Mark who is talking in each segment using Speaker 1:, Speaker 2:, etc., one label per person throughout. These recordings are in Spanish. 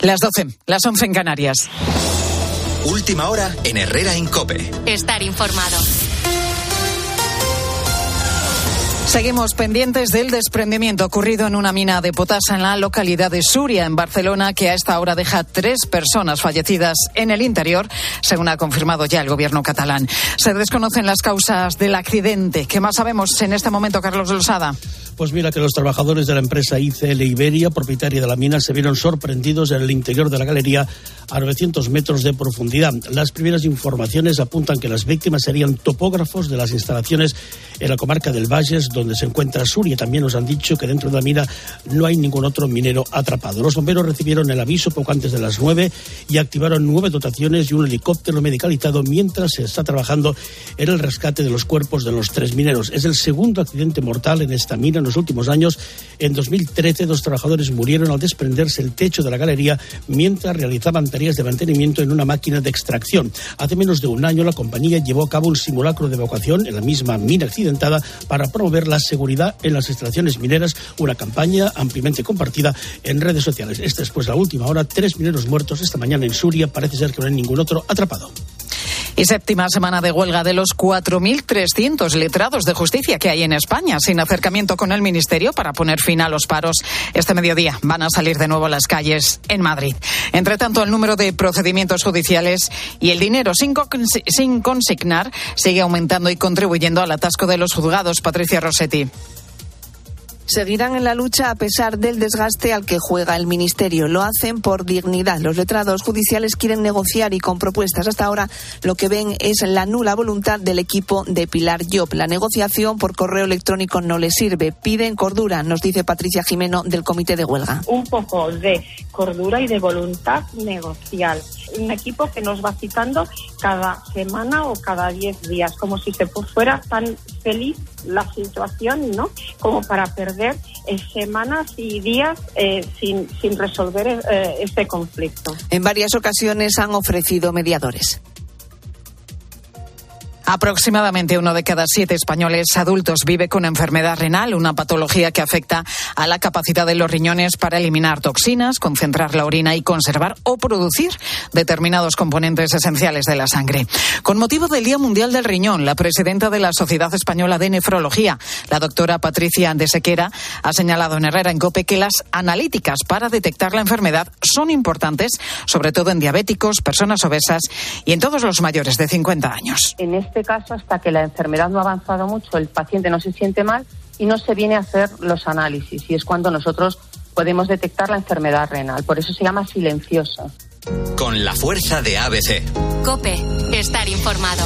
Speaker 1: Las 12, las 11 en Canarias.
Speaker 2: Última hora en Herrera en Cope.
Speaker 3: Estar informado.
Speaker 1: Seguimos pendientes del desprendimiento ocurrido en una mina de potasa en la localidad de Suria, en Barcelona, que a esta hora deja tres personas fallecidas en el interior, según ha confirmado ya el gobierno catalán. Se desconocen las causas del accidente. ¿Qué más sabemos en este momento, Carlos Losada?
Speaker 4: Pues mira que los trabajadores de la empresa ICL Iberia, propietaria de la mina, se vieron sorprendidos en el interior de la galería a 900 metros de profundidad. Las primeras informaciones apuntan que las víctimas serían topógrafos de las instalaciones en la comarca del Valles, donde se encuentra Suria. También nos han dicho que dentro de la mina no hay ningún otro minero atrapado. Los bomberos recibieron el aviso poco antes de las nueve y activaron nueve dotaciones y un helicóptero medicalizado mientras se está trabajando en el rescate de los cuerpos de los tres mineros. Es el segundo accidente mortal en esta mina los últimos años. En 2013, dos trabajadores murieron al desprenderse el techo de la galería mientras realizaban tareas de mantenimiento en una máquina de extracción. Hace menos de un año, la compañía llevó a cabo un simulacro de evacuación en la misma mina accidentada para promover la seguridad en las instalaciones mineras, una campaña ampliamente compartida en redes sociales. Esta es pues la última hora, tres mineros muertos esta mañana en Suria, parece ser que no hay ningún otro atrapado.
Speaker 1: Y séptima semana de huelga de los 4.300 letrados de justicia que hay en España, sin acercamiento con el Ministerio para poner fin a los paros. Este mediodía van a salir de nuevo las calles en Madrid. Entre tanto, el número de procedimientos judiciales y el dinero sin, sin consignar sigue aumentando y contribuyendo al atasco de los juzgados. Patricia Rossetti
Speaker 5: seguirán en la lucha a pesar del desgaste al que juega el Ministerio. Lo hacen por dignidad. Los letrados judiciales quieren negociar y con propuestas. Hasta ahora lo que ven es la nula voluntad del equipo de Pilar Job. La negociación por correo electrónico no les sirve. Piden cordura, nos dice Patricia Jimeno del Comité de Huelga.
Speaker 6: Un poco de cordura y de voluntad negocial. Un equipo que nos va citando cada semana o cada diez días, como si se fuera tan feliz la situación, ¿no? Como para perder eh, semanas y días eh, sin, sin, resolver eh, este conflicto.
Speaker 5: En varias ocasiones han ofrecido mediadores.
Speaker 1: Aproximadamente uno de cada siete españoles adultos vive con enfermedad renal, una patología que afecta a la capacidad de los riñones para eliminar toxinas, concentrar la orina y conservar o producir determinados componentes esenciales de la sangre. Con motivo del Día Mundial del Riñón, la presidenta de la Sociedad Española de Nefrología, la doctora Patricia Andesequera, ha señalado en Herrera en COPE que las analíticas para detectar la enfermedad son importantes, sobre todo en diabéticos, personas obesas y en todos los mayores de 50 años.
Speaker 7: Este caso, hasta que la enfermedad no ha avanzado mucho, el paciente no se siente mal y no se viene a hacer los análisis. Y es cuando nosotros podemos detectar la enfermedad renal. Por eso se llama silenciosa.
Speaker 2: Con la fuerza de ABC.
Speaker 3: Cope, estar informado.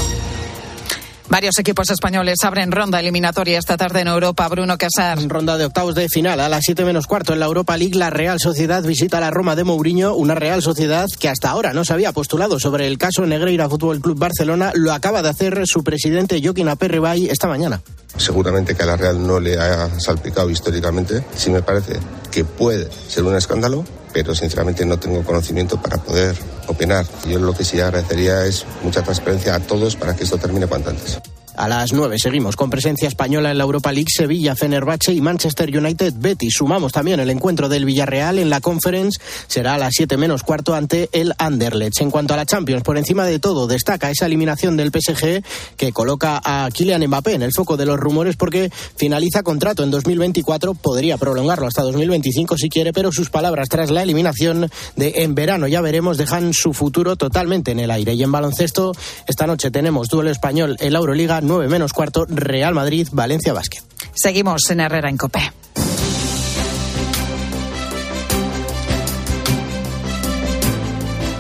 Speaker 1: Varios equipos españoles abren ronda eliminatoria esta tarde en Europa. Bruno Casar.
Speaker 8: Ronda de octavos de final a las 7 menos cuarto en la Europa League. La Real Sociedad visita la Roma de Mourinho, una Real Sociedad que hasta ahora no se había postulado sobre el caso Negreira Fútbol Club Barcelona. Lo acaba de hacer su presidente Joaquín Aperribay esta mañana.
Speaker 9: Seguramente que a la Real no le ha salpicado históricamente. Sí me parece que puede ser un escándalo, pero sinceramente no tengo conocimiento para poder opinar. Yo lo que sí agradecería es mucha transparencia a todos para que esto termine cuanto antes.
Speaker 8: A las 9 seguimos con presencia española en la Europa League, Sevilla, Fenerbahce y Manchester United Betis. Sumamos también el encuentro del Villarreal en la Conference. Será a las 7 menos cuarto ante el Anderlecht. En cuanto a la Champions, por encima de todo, destaca esa eliminación del PSG que coloca a Kylian Mbappé en el foco de los rumores porque finaliza contrato en 2024. Podría prolongarlo hasta 2025 si quiere, pero sus palabras tras la eliminación de en verano, ya veremos, dejan su futuro totalmente en el aire. Y en baloncesto, esta noche tenemos duelo español en la Euroliga 9 menos cuarto, Real Madrid, Valencia Basket.
Speaker 1: Seguimos en Herrera en Copé.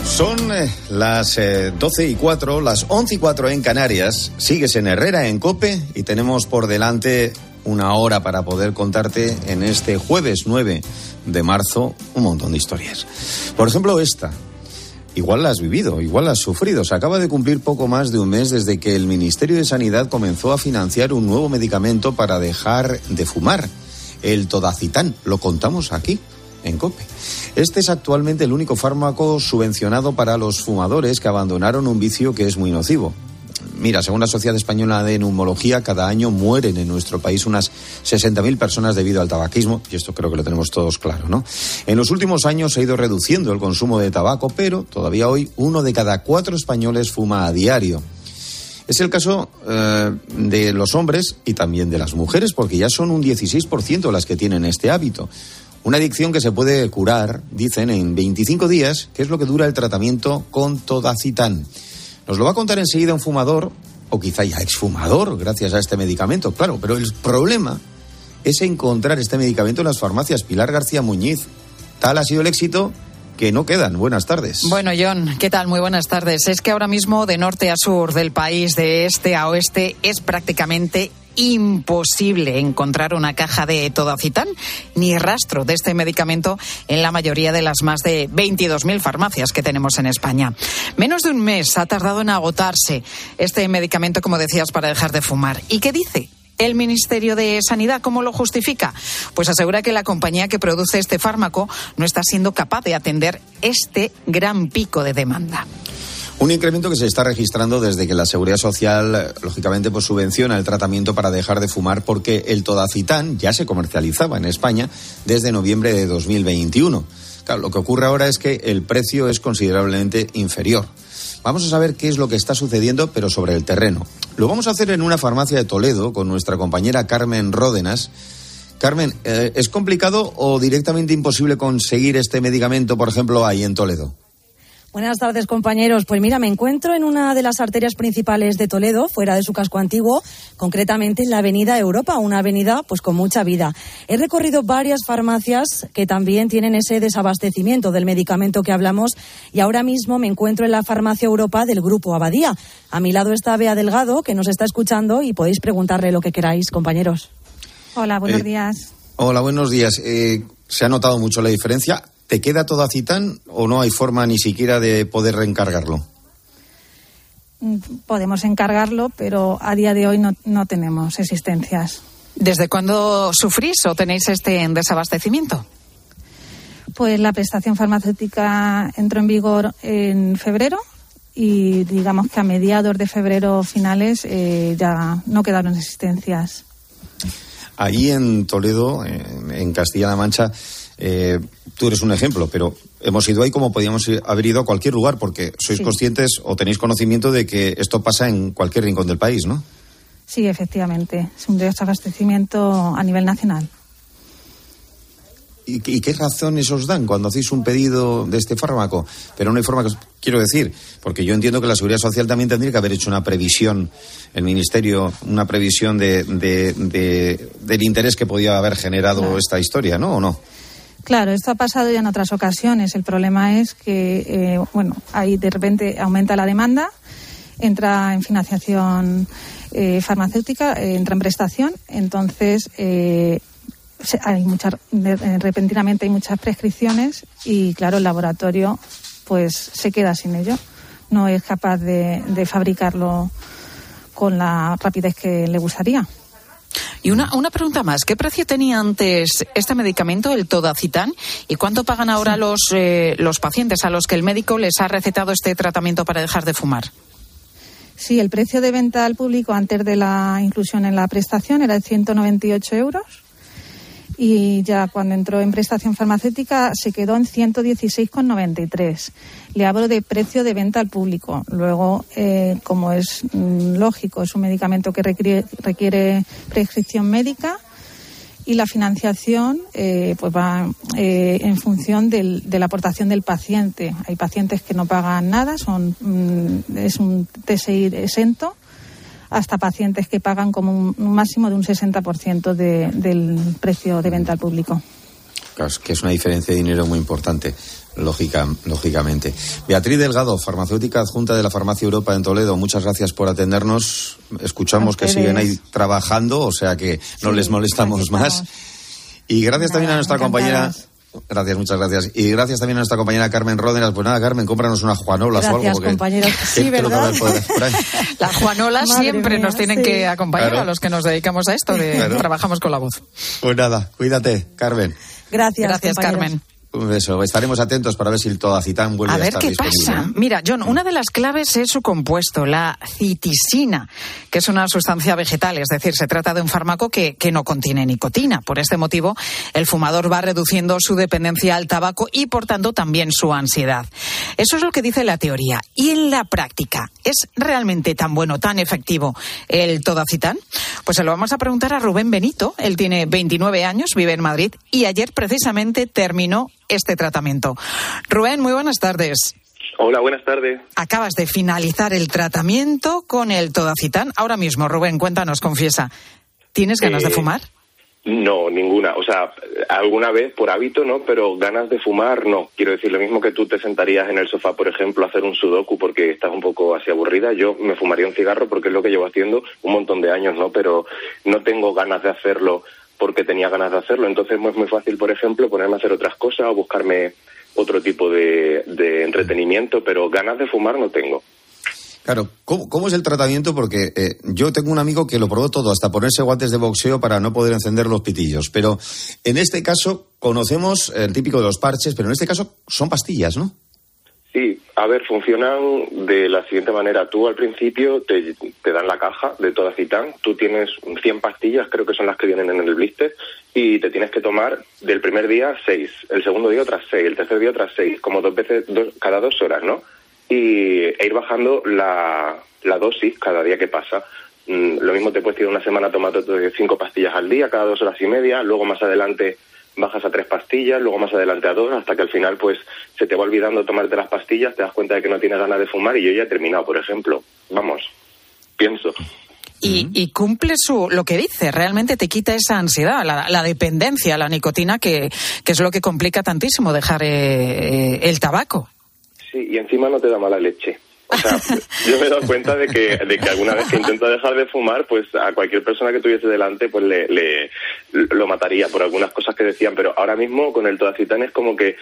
Speaker 10: Son eh, las 12 eh, y 4, las 11 y 4 en Canarias. Sigues en Herrera en Cope y tenemos por delante una hora para poder contarte en este jueves 9 de marzo un montón de historias. Por ejemplo, esta, Igual la has vivido, igual la has sufrido. Se acaba de cumplir poco más de un mes desde que el Ministerio de Sanidad comenzó a financiar un nuevo medicamento para dejar de fumar, el Todacitán. Lo contamos aquí, en COPE. Este es actualmente el único fármaco subvencionado para los fumadores que abandonaron un vicio que es muy nocivo. Mira, según la Sociedad Española de Neumología, cada año mueren en nuestro país unas 60.000 personas debido al tabaquismo, y esto creo que lo tenemos todos claro, ¿no? En los últimos años se ha ido reduciendo el consumo de tabaco, pero todavía hoy uno de cada cuatro españoles fuma a diario. Es el caso eh, de los hombres y también de las mujeres, porque ya son un 16% las que tienen este hábito. Una adicción que se puede curar, dicen, en 25 días, que es lo que dura el tratamiento con Todacitán. Nos lo va a contar enseguida un fumador, o quizá ya exfumador, gracias a este medicamento, claro, pero el problema es encontrar este medicamento en las farmacias. Pilar García Muñiz, tal ha sido el éxito que no quedan. Buenas tardes.
Speaker 1: Bueno, John, ¿qué tal? Muy buenas tardes. Es que ahora mismo de norte a sur del país, de este a oeste, es prácticamente imposible encontrar una caja de Todacitán ni rastro de este medicamento en la mayoría de las más de 22.000 farmacias que tenemos en España. Menos de un mes ha tardado en agotarse este medicamento, como decías, para dejar de fumar. ¿Y qué dice? el Ministerio de Sanidad. ¿Cómo lo justifica? Pues asegura que la compañía que produce este fármaco no está siendo capaz de atender este gran pico de demanda.
Speaker 10: Un incremento que se está registrando desde que la Seguridad Social, lógicamente, pues subvenciona el tratamiento para dejar de fumar porque el Todacitán ya se comercializaba en España desde noviembre de 2021. Claro, lo que ocurre ahora es que el precio es considerablemente inferior. Vamos a saber qué es lo que está sucediendo, pero sobre el terreno. Lo vamos a hacer en una farmacia de Toledo con nuestra compañera Carmen Ródenas. Carmen, eh, ¿es complicado o directamente imposible conseguir este medicamento, por ejemplo, ahí en Toledo?
Speaker 11: Buenas tardes, compañeros. Pues mira, me encuentro en una de las arterias principales de Toledo, fuera de su casco antiguo, concretamente en la Avenida Europa, una avenida pues con mucha vida. He recorrido varias farmacias que también tienen ese desabastecimiento del medicamento que hablamos y ahora mismo me encuentro en la farmacia Europa del grupo Abadía. A mi lado está Bea Delgado, que nos está escuchando y podéis preguntarle lo que queráis, compañeros.
Speaker 12: Hola, buenos eh, días.
Speaker 10: Hola, buenos días. Eh, ¿Se ha notado mucho la diferencia? ¿Te queda todo Citán o no hay forma ni siquiera de poder reencargarlo?
Speaker 12: Mm, podemos encargarlo, pero a día de hoy no, tenemos existencias.
Speaker 1: ¿Desde cuándo sufrís o tenéis este desabastecimiento?
Speaker 12: Pues la prestación farmacéutica entró en vigor en febrero y digamos que a mediados de febrero finales eh, ya no quedaron existencias.
Speaker 10: Allí en Toledo, en Castilla-La Mancha, eh, tú eres un ejemplo, pero hemos ido ahí como podíamos haber ido a cualquier lugar, porque sois conscientes o tenéis conocimiento de que esto pasa en cualquier rincón del país, ¿no?
Speaker 12: Sí, efectivamente. Es un desabastecimiento a nivel nacional.
Speaker 10: ¿Y, qué razones os dan cuando hacéis un pedido de este fármaco? Pero no hay forma que quiero decir, porque yo entiendo que la Seguridad Social también tendría que haber hecho una previsión, el Ministerio, una previsión de, del interés que podía haber generado esta historia, ¿no? ¿O no?
Speaker 12: Claro, esto ha pasado ya en otras ocasiones. El problema es que, eh, bueno, ahí de repente aumenta la demanda, entra en financiación eh, farmacéutica, eh, entra en prestación, entonces hay muchas, repentinamente hay muchas prescripciones y, claro, el laboratorio pues se queda sin ello. No es capaz de fabricarlo con la rapidez que le gustaría.
Speaker 1: Y una, una pregunta más. ¿Qué precio tenía antes este medicamento, el Todacitán? ¿Y cuánto pagan ahora los, eh, los pacientes a los que el médico les ha recetado este tratamiento para dejar de fumar?
Speaker 12: Sí, el precio de venta al público antes de la inclusión en la prestación era de 198 euros y ya cuando entró en prestación farmacéutica se quedó en 116,93. Le hablo de precio de venta al público. Luego, eh, como es mm, lógico, es un medicamento que requiere, prescripción médica y la financiación eh, pues va eh, en función de la aportación del paciente. Hay pacientes que no pagan nada, son mm, es un TSI exento hasta pacientes que pagan como un, máximo de un 60% del precio de venta al público.
Speaker 10: Que es una diferencia de dinero muy importante, lógica, lógicamente. Beatriz Delgado, farmacéutica adjunta de la Farmacia Europa en Toledo, muchas gracias por atendernos. Escuchamos que siguen ahí trabajando, o sea que no les molestamos más. Y gracias también a nuestra compañera Gracias, muchas gracias. Y gracias también a nuestra compañera Carmen Ródenas. Pues nada, Carmen, cómpranos unas juanolas
Speaker 11: o
Speaker 10: algo.
Speaker 11: compañeros. Sí, ¿verdad?
Speaker 1: Las juanolas siempre nos tienen que acompañar a los que nos dedicamos a esto, de trabajamos con la voz.
Speaker 10: Pues nada, cuídate, Carmen.
Speaker 11: Gracias,
Speaker 1: Gracias, Carmen.
Speaker 10: Eso, estaremos atentos para ver si el todacitán vuelve a,
Speaker 1: a ver
Speaker 10: estar
Speaker 1: qué
Speaker 10: disponible,
Speaker 1: pasa.
Speaker 10: ¿no?
Speaker 1: Mira, John, una de las claves es su compuesto, la citisina, que es una sustancia vegetal, es decir, se trata de un fármaco que, que no contiene nicotina. Por este motivo, el fumador va reduciendo su dependencia al tabaco y, por tanto, también su ansiedad. Eso es lo que dice la teoría. ¿Y en la práctica? ¿Es realmente tan bueno, tan efectivo el todacitán? Pues se lo vamos a preguntar a Rubén Benito. Él tiene 29 años, vive en Madrid y ayer precisamente terminó este tratamiento. Rubén, muy buenas tardes.
Speaker 13: Hola, buenas tardes.
Speaker 1: Acabas de finalizar el tratamiento con el todacitán. Ahora mismo, Rubén, cuéntanos, confiesa. ¿Tienes ganas de
Speaker 13: Eh,
Speaker 1: fumar?
Speaker 13: No, ninguna. O sea, alguna vez por hábito, ¿no? Pero ganas de fumar, no. Quiero decir, lo mismo que tú te sentarías en el sofá, por ejemplo, a hacer un sudoku porque estás un poco así aburrida. Yo me fumaría un cigarro porque es lo que llevo haciendo un montón de años, ¿no? Pero no tengo ganas de hacerlo porque tenía ganas de hacerlo. Entonces es muy fácil, por ejemplo, ponerme a hacer otras cosas o buscarme otro tipo de, entretenimiento, pero ganas de fumar no tengo.
Speaker 10: Claro, ¿cómo, cómo es el tratamiento? Porque eh, yo tengo un amigo que lo probó todo, hasta ponerse guantes de boxeo para no poder encender los pitillos. Pero en este caso conocemos el típico de los parches, pero en este caso son pastillas, ¿no?
Speaker 13: Sí, a ver, funcionan de la siguiente manera. Tú al principio te, te dan la caja de toda citán, tú tienes 100 pastillas, creo que son las que vienen en el blister, y te tienes que tomar del primer día 6, el segundo día otras 6, el tercer día otras 6, como dos veces, dos- cada dos horas, ¿no? Y e ir bajando la, la dosis cada día que pasa. Mm, lo mismo te puedes tirar una semana tomando cinco pastillas al día, cada dos horas y media, luego más adelante bajas a tres pastillas, luego más adelante a dos, hasta que al final pues se te va olvidando tomarte las pastillas, te das cuenta de que no tienes ganas de fumar y yo ya he terminado, por ejemplo. Vamos, pienso.
Speaker 1: Y, y cumple su lo que dice, realmente te quita esa ansiedad, la, la dependencia a la nicotina, que, que es lo que complica tantísimo dejar eh, eh, el tabaco.
Speaker 13: Sí, y encima no te da mala leche. O sea, yo me he dado cuenta de que, de que alguna vez que intento dejar de fumar, pues a cualquier persona que tuviese delante, pues le, le- lo mataría por algunas cosas que decían. Pero ahora mismo con el todacitán es como que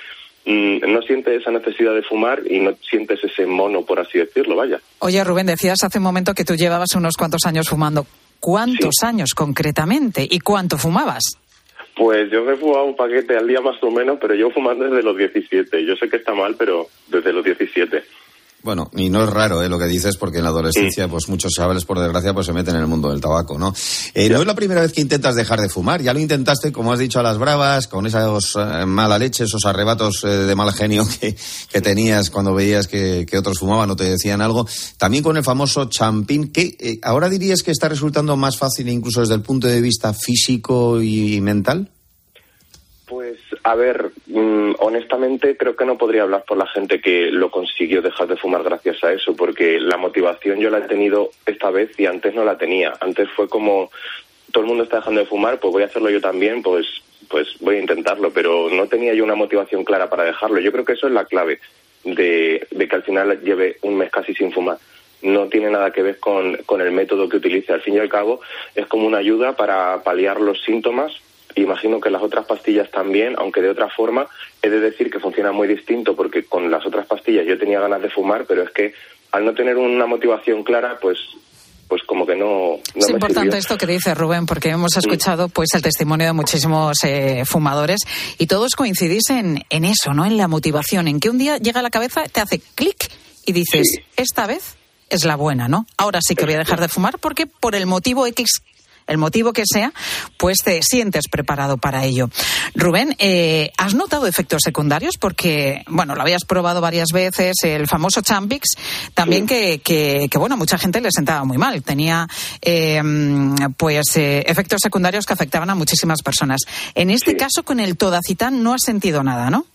Speaker 13: mm, no sientes esa necesidad de fumar y no sientes ese mono, por así decirlo, vaya.
Speaker 1: Oye, Rubén, decías hace un momento que tú llevabas unos cuantos años fumando. ¿Cuántos años concretamente? ¿Y cuánto fumabas?
Speaker 13: Pues yo me he fumado un paquete al día más o menos, pero yo fumando desde los 17. Yo sé que está mal, pero desde los 17.
Speaker 10: Bueno, y no es raro ¿eh? lo que dices, porque en la adolescencia, pues muchos chavales, por desgracia, pues se meten en el mundo del tabaco, ¿no? Eh, no es la primera vez que intentas dejar de fumar, ya lo intentaste, como has dicho, a las bravas, con esos eh, mala leche, esos arrebatos eh, de mal genio que, que tenías cuando veías que, que otros fumaban o te decían algo. También con el famoso champín, que eh, ahora dirías que está resultando más fácil incluso desde el punto de vista físico y mental.
Speaker 13: A ver, mm, honestamente creo que no podría hablar por la gente que lo consiguió dejar de fumar gracias a eso, porque la motivación yo la he tenido esta vez y antes no la tenía. Antes fue como todo el mundo está dejando de fumar, pues voy a hacerlo yo también, pues pues voy a intentarlo, pero no tenía yo una motivación clara para dejarlo. Yo creo que eso es la clave de, de que al final lleve un mes casi sin fumar. No tiene nada que ver con, con el método que utilice. Al fin y al cabo, es como una ayuda para paliar los síntomas Imagino que las otras pastillas también, aunque de otra forma, he de decir que funciona muy distinto porque con las otras pastillas yo tenía ganas de fumar, pero es que al no tener una motivación clara, pues pues como que no, no
Speaker 1: es
Speaker 13: me
Speaker 1: importante
Speaker 13: sirvió.
Speaker 1: esto que dice Rubén, porque hemos escuchado pues el testimonio de muchísimos eh, fumadores y todos coincidís en, en eso, ¿no? En la motivación, en que un día llega a la cabeza, te hace clic y dices, esta vez es la buena, ¿no? Ahora sí que voy a dejar de fumar porque por el motivo X el motivo que sea, pues te sientes preparado para ello. Rubén, eh, ¿has notado efectos secundarios? Porque, bueno, lo habías probado varias veces, el famoso Champix, también que, que, que, bueno, a mucha gente le sentaba muy mal. Tenía, eh, pues, eh, efectos secundarios que afectaban a muchísimas personas. En este caso, con el Todacitán no has sentido nada, ¿no?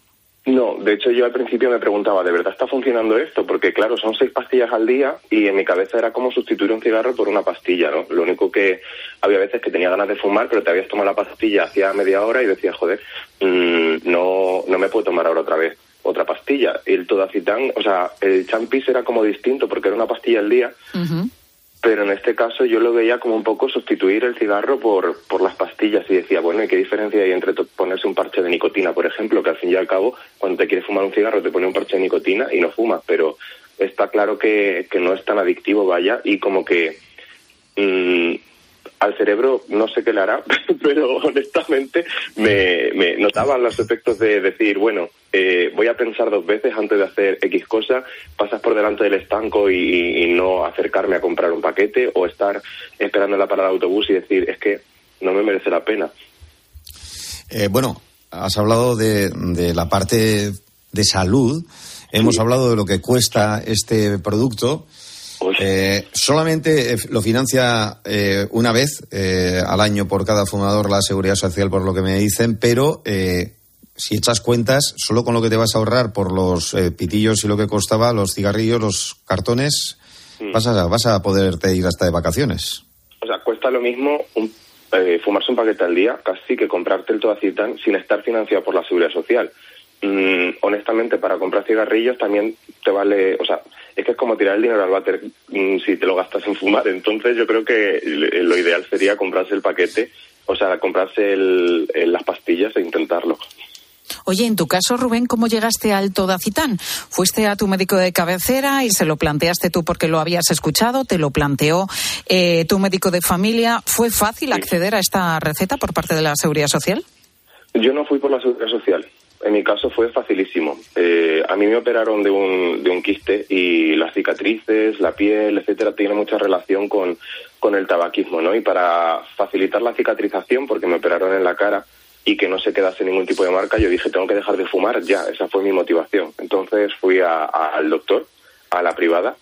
Speaker 13: No, de hecho yo al principio me preguntaba, ¿de verdad está funcionando esto? Porque claro, son seis pastillas al día y en mi cabeza era como sustituir un cigarro por una pastilla, ¿no? Lo único que había veces que tenía ganas de fumar, pero te habías tomado la pastilla hacía media hora y decías, joder, mmm, no, no me puedo tomar ahora otra vez otra pastilla. Y el Todacitán, o sea, el Champis era como distinto porque era una pastilla al día. Pero en este caso yo lo veía como un poco sustituir el cigarro por, por las pastillas y decía, bueno, ¿y qué diferencia hay entre ponerse un parche de nicotina, por ejemplo? Que al fin y al cabo, cuando te quieres fumar un cigarro te pone un parche de nicotina y no fumas, pero está claro que, que no es tan adictivo, vaya, y como que mmm, al cerebro no sé qué le hará, pero honestamente me, me notaban los efectos de decir, bueno, eh, voy a pensar dos veces antes de hacer X cosa, pasas por delante del estanco y, y no acercarme a comprar un paquete o estar esperando en la parada de autobús y decir, es que no me merece la pena.
Speaker 10: Eh, bueno, has hablado de, de la parte de salud, hemos hablado de lo que cuesta este producto. Eh, solamente eh, lo financia eh, una vez eh, al año por cada fumador la seguridad social, por lo que me dicen, pero eh, si echas cuentas, solo con lo que te vas a ahorrar por los eh, pitillos y lo que costaba, los cigarrillos, los cartones, vas, a, vas a poderte ir hasta de vacaciones.
Speaker 13: O sea, cuesta lo mismo un- eh, fumarse un paquete al día casi que comprarte el Todacitán sin estar financiado por la seguridad social. Mm, honestamente, para comprar cigarrillos también te vale, o sea, es que es como tirar el dinero al váter mm, si te lo gastas en fumar. Entonces yo creo que l- lo ideal sería comprarse el paquete, o sea, comprarse el- el- las pastillas e intentarlo.
Speaker 1: Oye, en tu caso, Rubén, ¿cómo llegaste al Todacitán? ¿Fuiste a tu médico de cabecera y se lo planteaste tú porque lo habías escuchado? ¿Te lo planteó eh, tu médico de familia? ¿Fue fácil acceder a esta receta por parte de la Seguridad Social?
Speaker 13: Yo no fui por la seguridad social. En mi caso fue facilísimo. Eh, a mí me operaron de un, de un quiste y las cicatrices, la piel, etcétera, tiene mucha relación con, con el tabaquismo, ¿no? Y para facilitar la cicatrización, porque me operaron en la cara y que no se quedase ningún tipo de marca, yo dije, tengo que dejar de fumar ya. Esa fue mi motivación. Entonces fui a- al doctor, a la privada,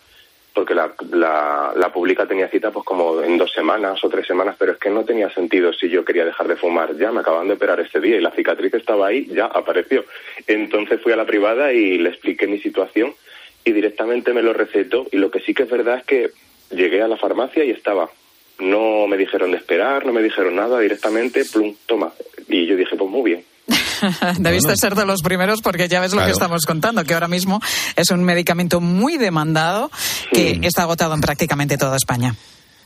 Speaker 13: porque la, la, la pública tenía cita pues como en dos semanas o tres semanas, pero es que no tenía sentido si yo quería dejar de fumar. Ya me acaban de operar este día y la cicatriz estaba ahí, ya apareció. Entonces fui a la privada y le expliqué mi situación y directamente me lo recetó y lo que sí que es verdad es que llegué a la farmacia y estaba. No me dijeron de esperar, no me dijeron nada, directamente, plum, toma. Y yo dije, pues muy bien.
Speaker 1: Debiste ser de los primeros porque ya ves lo
Speaker 13: Claro.
Speaker 1: que estamos contando, que ahora mismo es un medicamento muy demandado que está agotado en prácticamente toda España.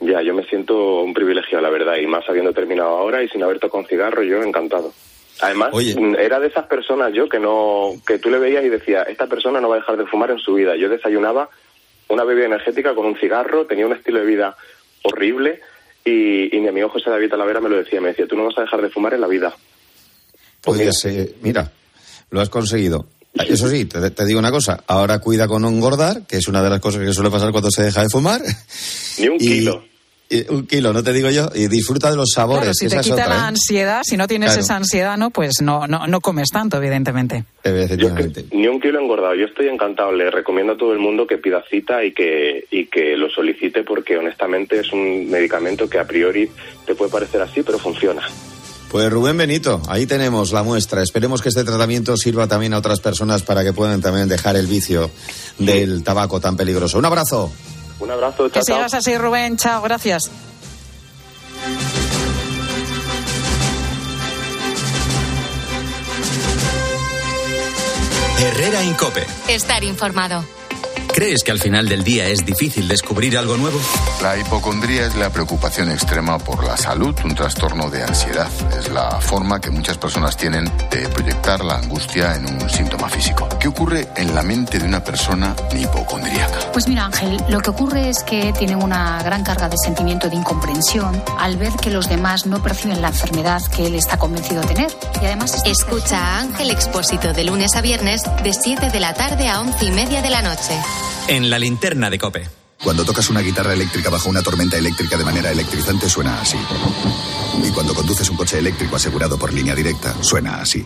Speaker 13: Ya, yo me siento un privilegiado, la verdad, y más habiendo terminado ahora y sin haber tocado un cigarro, yo encantado. Además, mm, era de esas personas yo que no, que tú le veías y decías, esta persona no va a dejar de fumar en su vida. Yo desayunaba una bebida energética con un cigarro, tenía un estilo de vida horrible y, y mi amigo José David Talavera me lo decía, me decía, tú no vas a dejar de fumar en la vida.
Speaker 10: Podías, eh, mira, lo has conseguido. Eso sí, te, te digo una cosa, ahora cuida con no engordar, que es una de las cosas que suele pasar cuando se deja de fumar.
Speaker 13: Ni un
Speaker 10: kilo. un kilo, no te digo yo, y disfruta de los sabores.
Speaker 1: Claro, si
Speaker 10: que
Speaker 1: te quita
Speaker 10: otra,
Speaker 1: la
Speaker 10: ¿eh?
Speaker 1: ansiedad, si no tienes
Speaker 10: Claro.
Speaker 1: esa ansiedad, no, pues no, no, no comes tanto, evidentemente.
Speaker 13: Ni un kilo engordado. Yo estoy encantado. Le recomiendo a todo el mundo que pida cita y que, y que lo solicite porque honestamente es un medicamento que a priori te puede parecer así, pero funciona.
Speaker 10: Pues Rubén Benito, ahí tenemos la muestra. Esperemos que este tratamiento sirva también a otras personas para que puedan también dejar el vicio del tabaco tan peligroso. Un abrazo.
Speaker 13: Un abrazo,
Speaker 1: Que sigas así, Rubén. Chao, gracias.
Speaker 2: Herrera Incope.
Speaker 3: Estar informado.
Speaker 2: ¿Crees que al final del día es difícil descubrir algo nuevo?
Speaker 14: La hipocondría es la preocupación extrema por la salud, un trastorno de ansiedad. Es la forma que muchas personas tienen de proyectar la angustia en un síntoma físico. ¿Qué ocurre en la mente de una persona hipocondríaca?
Speaker 15: Pues mira, Ángel, lo que ocurre es que tienen una gran carga de sentimiento de incomprensión al ver que los demás no perciben la enfermedad que él está convencido de tener. Y además
Speaker 3: Escucha a Ángel Expósito de lunes a viernes de 7 de la tarde a 11 y media de la noche.
Speaker 2: En la linterna de Cope.
Speaker 16: Cuando tocas una guitarra eléctrica bajo una tormenta eléctrica de manera electrizante suena así. Y cuando conduces un coche eléctrico asegurado por línea directa, suena así.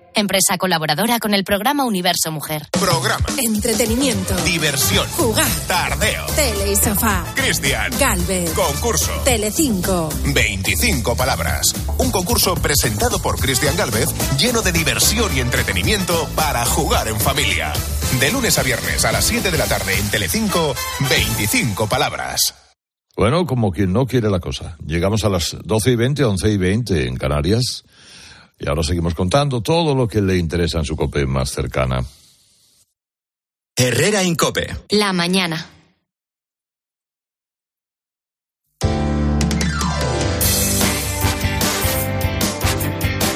Speaker 17: Empresa colaboradora con el programa Universo Mujer.
Speaker 18: Programa.
Speaker 19: Entretenimiento.
Speaker 18: Diversión.
Speaker 19: Jugar.
Speaker 18: Tardeo.
Speaker 19: Tele y sofá.
Speaker 18: Cristian.
Speaker 19: Galvez.
Speaker 18: Concurso.
Speaker 19: Telecinco.
Speaker 18: 25 palabras. Un concurso presentado por Cristian Galvez lleno de diversión y entretenimiento para jugar en familia. De lunes a viernes a las 7 de la tarde en Telecinco, 25 palabras.
Speaker 20: Bueno, como quien no quiere la cosa. Llegamos a las 12 y 20, 11 y 20 en Canarias. Y ahora seguimos contando todo lo que le interesa en su COPE más cercana.
Speaker 21: Herrera Incope.
Speaker 3: La mañana.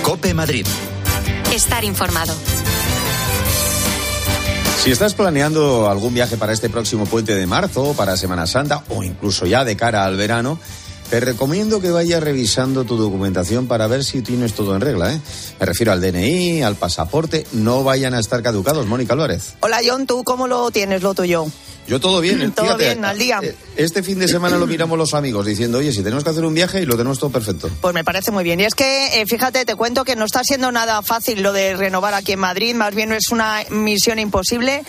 Speaker 21: Cope Madrid.
Speaker 3: Estar informado.
Speaker 10: Si estás planeando algún viaje para este próximo puente de marzo, para Semana Santa o incluso ya de cara al verano, te recomiendo que vayas revisando tu documentación para ver si tienes todo en regla. ¿eh? Me refiero al DNI, al pasaporte, no vayan a estar caducados. Mónica Álvarez.
Speaker 22: Hola John, ¿tú cómo lo tienes lo tuyo?
Speaker 10: Yo todo bien.
Speaker 22: Todo
Speaker 10: Fíjate,
Speaker 22: bien, al día.
Speaker 10: eh, Este fin de semana lo miramos los amigos diciendo, oye, si tenemos que hacer un viaje y lo tenemos todo perfecto.
Speaker 22: Pues me parece muy bien. Y es que, eh, fíjate, te cuento que no está siendo nada fácil lo de renovar aquí en Madrid, más bien es una misión imposible.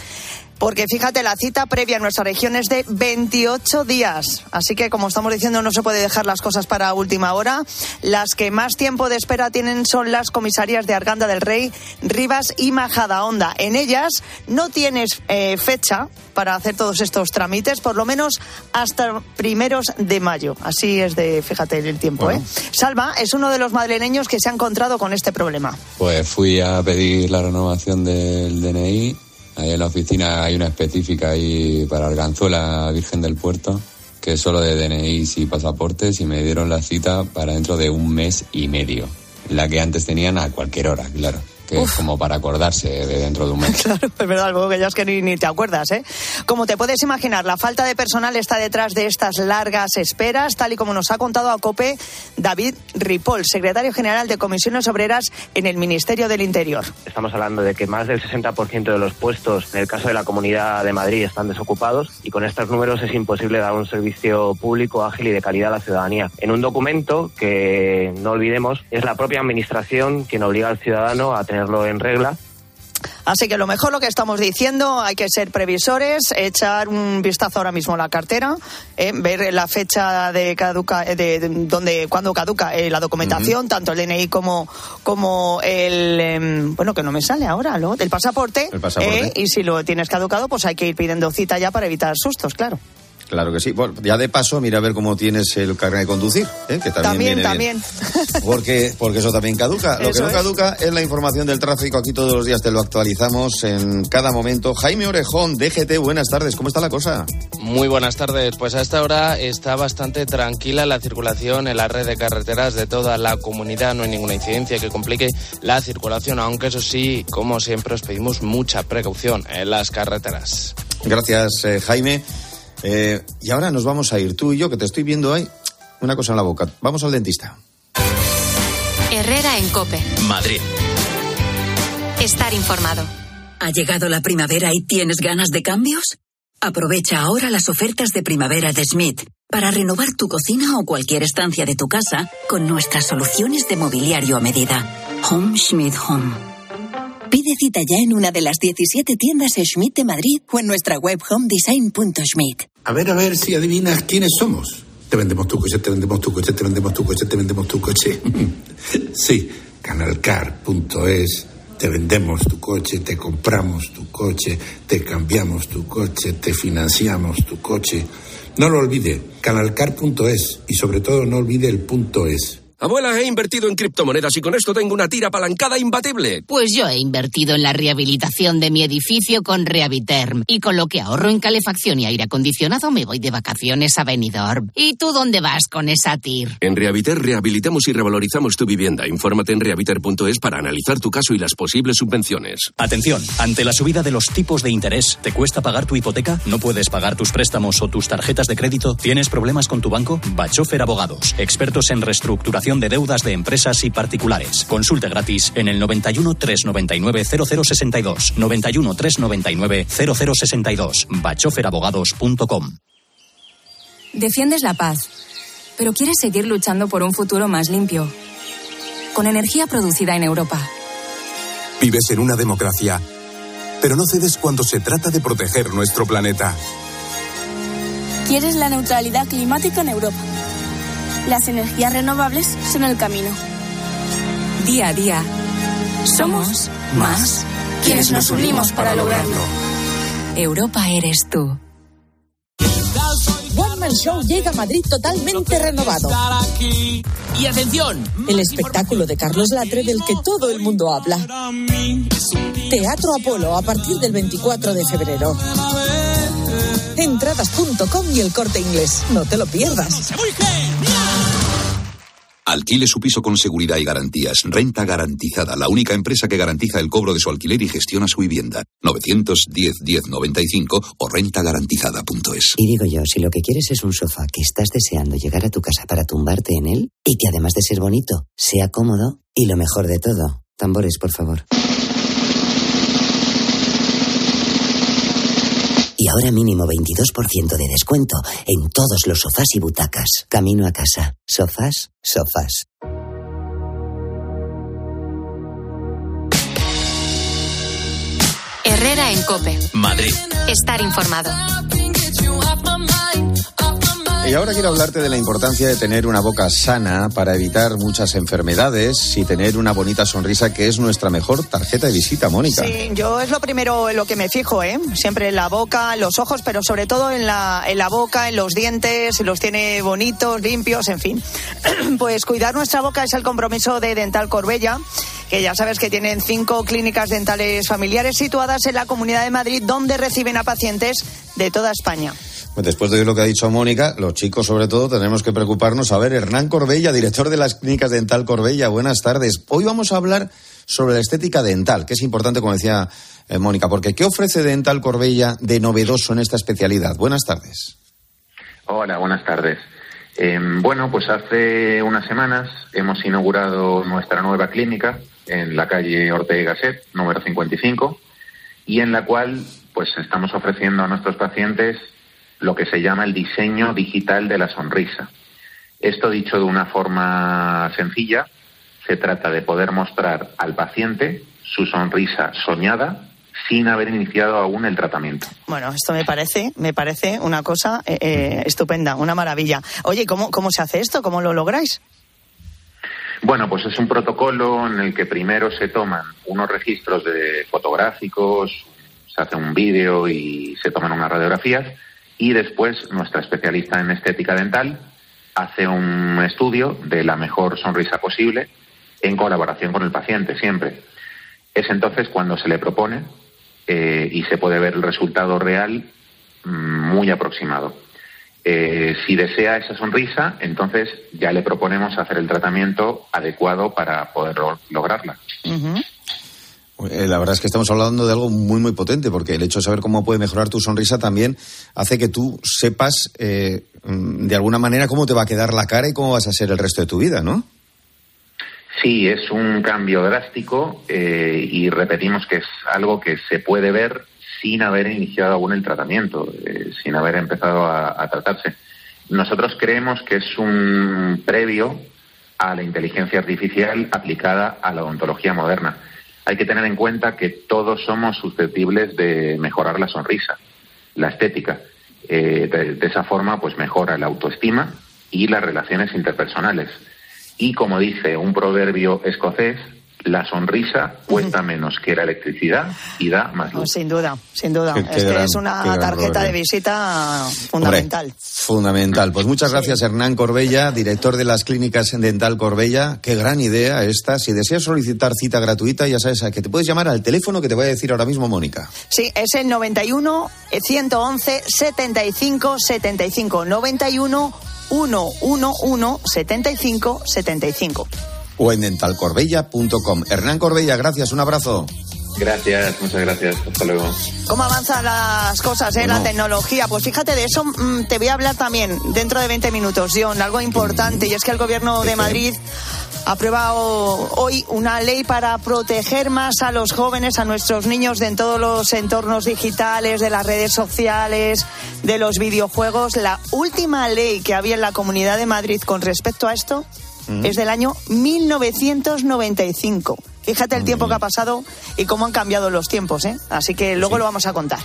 Speaker 22: Porque fíjate, la cita previa en nuestra región es de 28 días. Así que, como estamos diciendo, no se puede dejar las cosas para última hora. Las que más tiempo de espera tienen son las comisarías de Arganda del Rey, Rivas y Majadahonda. En ellas no tienes eh, fecha para hacer todos estos trámites, por lo menos hasta primeros de mayo. Así es de, fíjate, el tiempo. ¿eh? Salva es uno de los madrileños que se ha encontrado con este problema.
Speaker 23: Pues fui a pedir la renovación del DNI. Ahí en la oficina hay una específica ahí para Arganzuela, Virgen del Puerto, que es solo de DNIs y pasaportes y me dieron la cita para dentro de un mes y medio. La que antes tenían a cualquier hora, claro. Que es como para acordarse de dentro de un mes.
Speaker 22: Claro, es verdad, algo que ya es que ni, ni te acuerdas, ¿eh? Como te puedes imaginar, la falta de personal está detrás de estas largas esperas, tal y como nos ha contado a COPE David Ripoll, secretario general de Comisiones Obreras en el Ministerio del Interior.
Speaker 24: Estamos hablando de que más del 60% de los puestos, en el caso de la Comunidad de Madrid, están desocupados y con estos números es imposible dar un servicio público ágil y de calidad a la ciudadanía. En un documento que, no olvidemos, es la propia Administración quien obliga al ciudadano a tenerlo en regla
Speaker 22: Así que lo mejor lo que estamos diciendo, hay que ser previsores, echar un vistazo ahora mismo a la cartera, eh, ver la fecha de caduca, eh, de, de donde cuando caduca eh, la documentación, tanto el DNI como como el em, bueno que no me sale ahora, lo del pasaporte,
Speaker 10: El pasaporte.
Speaker 22: eh, y si lo tienes caducado, pues hay que ir pidiendo cita ya para evitar sustos, claro.
Speaker 10: Claro que sí. Bueno, ya de paso, mira a ver cómo tienes el carnet de conducir, ¿eh? que también,
Speaker 22: También,
Speaker 10: viene bien.
Speaker 22: también.
Speaker 10: Porque, porque eso también caduca. Lo que no
Speaker 22: es.
Speaker 10: caduca es la información del tráfico. Aquí todos los días te lo actualizamos en cada momento. Jaime Orejón, DGT, buenas tardes. ¿Cómo está la cosa?
Speaker 25: Muy buenas tardes. Pues a esta hora está bastante tranquila la circulación en la red de carreteras de toda la comunidad. No hay ninguna incidencia que complique la circulación, aunque eso sí, como siempre, os pedimos mucha precaución en las carreteras.
Speaker 10: Gracias, eh, Jaime. Eh, y ahora nos vamos a ir tú y yo, que te estoy viendo ahí. Una cosa en la boca. Vamos al dentista.
Speaker 3: Herrera en Cope.
Speaker 21: Madrid.
Speaker 3: Estar informado.
Speaker 26: ¿Ha llegado la primavera y tienes ganas de cambios? Aprovecha ahora las ofertas de primavera de Schmidt para renovar tu cocina o cualquier estancia de tu casa con nuestras soluciones de mobiliario a medida. Home Schmidt Home. Pide cita ya en una de las 17 tiendas Schmidt de Madrid o en nuestra web homedesign.schmidt.
Speaker 27: A ver, a ver si adivinas quiénes somos. Te vendemos tu coche, te vendemos tu coche, te vendemos tu coche, te vendemos tu coche. sí, canalcar.es. Te vendemos tu coche, te compramos tu coche, te cambiamos tu coche, te financiamos tu coche. No lo olvide, canalcar.es y sobre todo no olvide el punto es.
Speaker 28: Abuela, he invertido en criptomonedas y con esto tengo una tira apalancada imbatible.
Speaker 15: Pues yo he invertido en la rehabilitación de mi edificio con Rehabiterm. Y con lo que ahorro en calefacción y aire acondicionado me voy de vacaciones a Benidorm. ¿Y tú dónde vas con esa TIR?
Speaker 28: En Rehabiter rehabilitamos y revalorizamos tu vivienda. Infórmate en rehabiter.es para analizar tu caso y las posibles subvenciones.
Speaker 29: Atención, ante la subida de los tipos de interés, ¿te cuesta pagar tu hipoteca? ¿No puedes pagar tus préstamos o tus tarjetas de crédito? ¿Tienes problemas con tu banco? Bachofer Abogados, expertos en reestructuración de deudas de empresas y particulares. Consulte gratis en el 91 399 0062. 91 399 0062. bachoferabogados.com.
Speaker 30: Defiendes la paz, pero quieres seguir luchando por un futuro más limpio, con energía producida en Europa.
Speaker 18: Vives en una democracia, pero no cedes cuando se trata de proteger nuestro planeta.
Speaker 31: Quieres la neutralidad climática en Europa. Las energías renovables son el camino.
Speaker 32: Día a día, somos más quienes nos unimos para lograrlo. Europa eres tú.
Speaker 11: One Man Show llega a Madrid totalmente renovado.
Speaker 33: Y atención,
Speaker 11: el espectáculo de Carlos Latre del que todo el mundo habla. Teatro Apolo a partir del 24 de febrero. Entradas.com y el corte inglés. No te lo pierdas.
Speaker 16: Alquile su piso con seguridad y garantías. Renta garantizada. La única empresa que garantiza el cobro de su alquiler y gestiona su vivienda. 910-1095 o rentagarantizada.es.
Speaker 26: Y digo yo, si lo que quieres es un sofá que estás deseando llegar a tu casa para tumbarte en él y que además de ser bonito, sea cómodo y lo mejor de todo. Tambores, por favor. Y ahora mínimo 22% de descuento en todos los sofás y butacas. Camino a casa. Sofás, sofás.
Speaker 3: Herrera en Cope.
Speaker 21: Madrid.
Speaker 3: Estar informado.
Speaker 10: Y ahora quiero hablarte de la importancia de tener una boca sana para evitar muchas enfermedades y tener una bonita sonrisa que es nuestra mejor tarjeta de visita, Mónica.
Speaker 22: Sí, yo es lo primero en lo que me fijo, ¿eh? Siempre en la boca, los ojos, pero sobre todo en la, en la boca, en los dientes, si los tiene bonitos, limpios, en fin. pues cuidar nuestra boca es el compromiso de Dental Corbella que ya sabes que tienen cinco clínicas dentales familiares situadas en la Comunidad de Madrid, donde reciben a pacientes de toda España.
Speaker 10: Después de lo que ha dicho Mónica, los chicos sobre todo tenemos que preocuparnos. A ver, Hernán Corbella, director de las clínicas Dental Corbella, buenas tardes. Hoy vamos a hablar sobre la estética dental, que es importante, como decía eh, Mónica, porque ¿qué ofrece Dental Corbella de novedoso en esta especialidad? Buenas tardes.
Speaker 34: Hola, buenas tardes. Eh, bueno, pues hace unas semanas hemos inaugurado nuestra nueva clínica en la calle Ortega Gasset, número 55, y en la cual pues estamos ofreciendo a nuestros pacientes lo que se llama el diseño digital de la sonrisa. Esto dicho de una forma sencilla, se trata de poder mostrar al paciente su sonrisa soñada sin haber iniciado aún el tratamiento.
Speaker 22: Bueno, esto me parece, me parece una cosa eh, eh, estupenda, una maravilla. Oye, ¿cómo, ¿cómo se hace esto? ¿Cómo lo lográis?
Speaker 34: Bueno, pues es un protocolo en el que primero se toman unos registros de fotográficos, se hace un vídeo y se toman unas radiografías y después nuestra especialista en estética dental hace un estudio de la mejor sonrisa posible en colaboración con el paciente siempre. Es entonces cuando se le propone eh, y se puede ver el resultado real mm, muy aproximado. Eh, si desea esa sonrisa, entonces ya le proponemos hacer el tratamiento adecuado para poder lograrla.
Speaker 10: La verdad es que estamos hablando de algo muy, muy potente, porque el hecho de saber cómo puede mejorar tu sonrisa también hace que tú sepas eh, mm, de alguna manera cómo te va a quedar la cara y cómo vas a ser el resto de tu vida, ¿no?
Speaker 34: Sí, es un cambio drástico y repetimos que es algo que se puede ver sin haber iniciado aún el tratamiento, eh, sin haber empezado a, tratarse. Nosotros creemos que es un previo a la inteligencia artificial aplicada a la odontología moderna. Hay que tener en cuenta que todos somos susceptibles de mejorar la sonrisa, la estética. Eh, de, esa forma, pues mejora la autoestima y las relaciones interpersonales. Y como dice un proverbio escocés, la sonrisa cuesta menos que la electricidad y da más luz.
Speaker 22: sin duda, sin duda. es que es una tarjeta de visita fundamental.
Speaker 10: fundamental. Pues muchas gracias, Hernán Corbella, director de las clínicas Dental Corbella. Qué gran idea esta. Si deseas solicitar cita gratuita, ya sabes a que te puedes llamar al teléfono que te voy a decir ahora mismo, Mónica.
Speaker 22: Sí, es el 91 111 75 75. 91 111 75 75
Speaker 10: o en dentalcorbella.com. Hernán Corbella, gracias, un abrazo.
Speaker 34: Gracias, muchas gracias. Hasta luego.
Speaker 22: ¿Cómo avanzan las cosas, eh, la tecnología? Pues fíjate, de eso mm, te voy a hablar también dentro de 20 minutos, John. Algo importante, y es que el Gobierno de Madrid ha aprobado hoy una ley para proteger más a los jóvenes, a nuestros niños de en todos los entornos digitales, de las redes sociales, de los videojuegos. La última ley que había en la Comunidad de Madrid con respecto a esto es del año 1995.
Speaker 35: Fíjate el tiempo que ha pasado y cómo han cambiado los tiempos, ¿eh? Así que luego lo vamos a contar.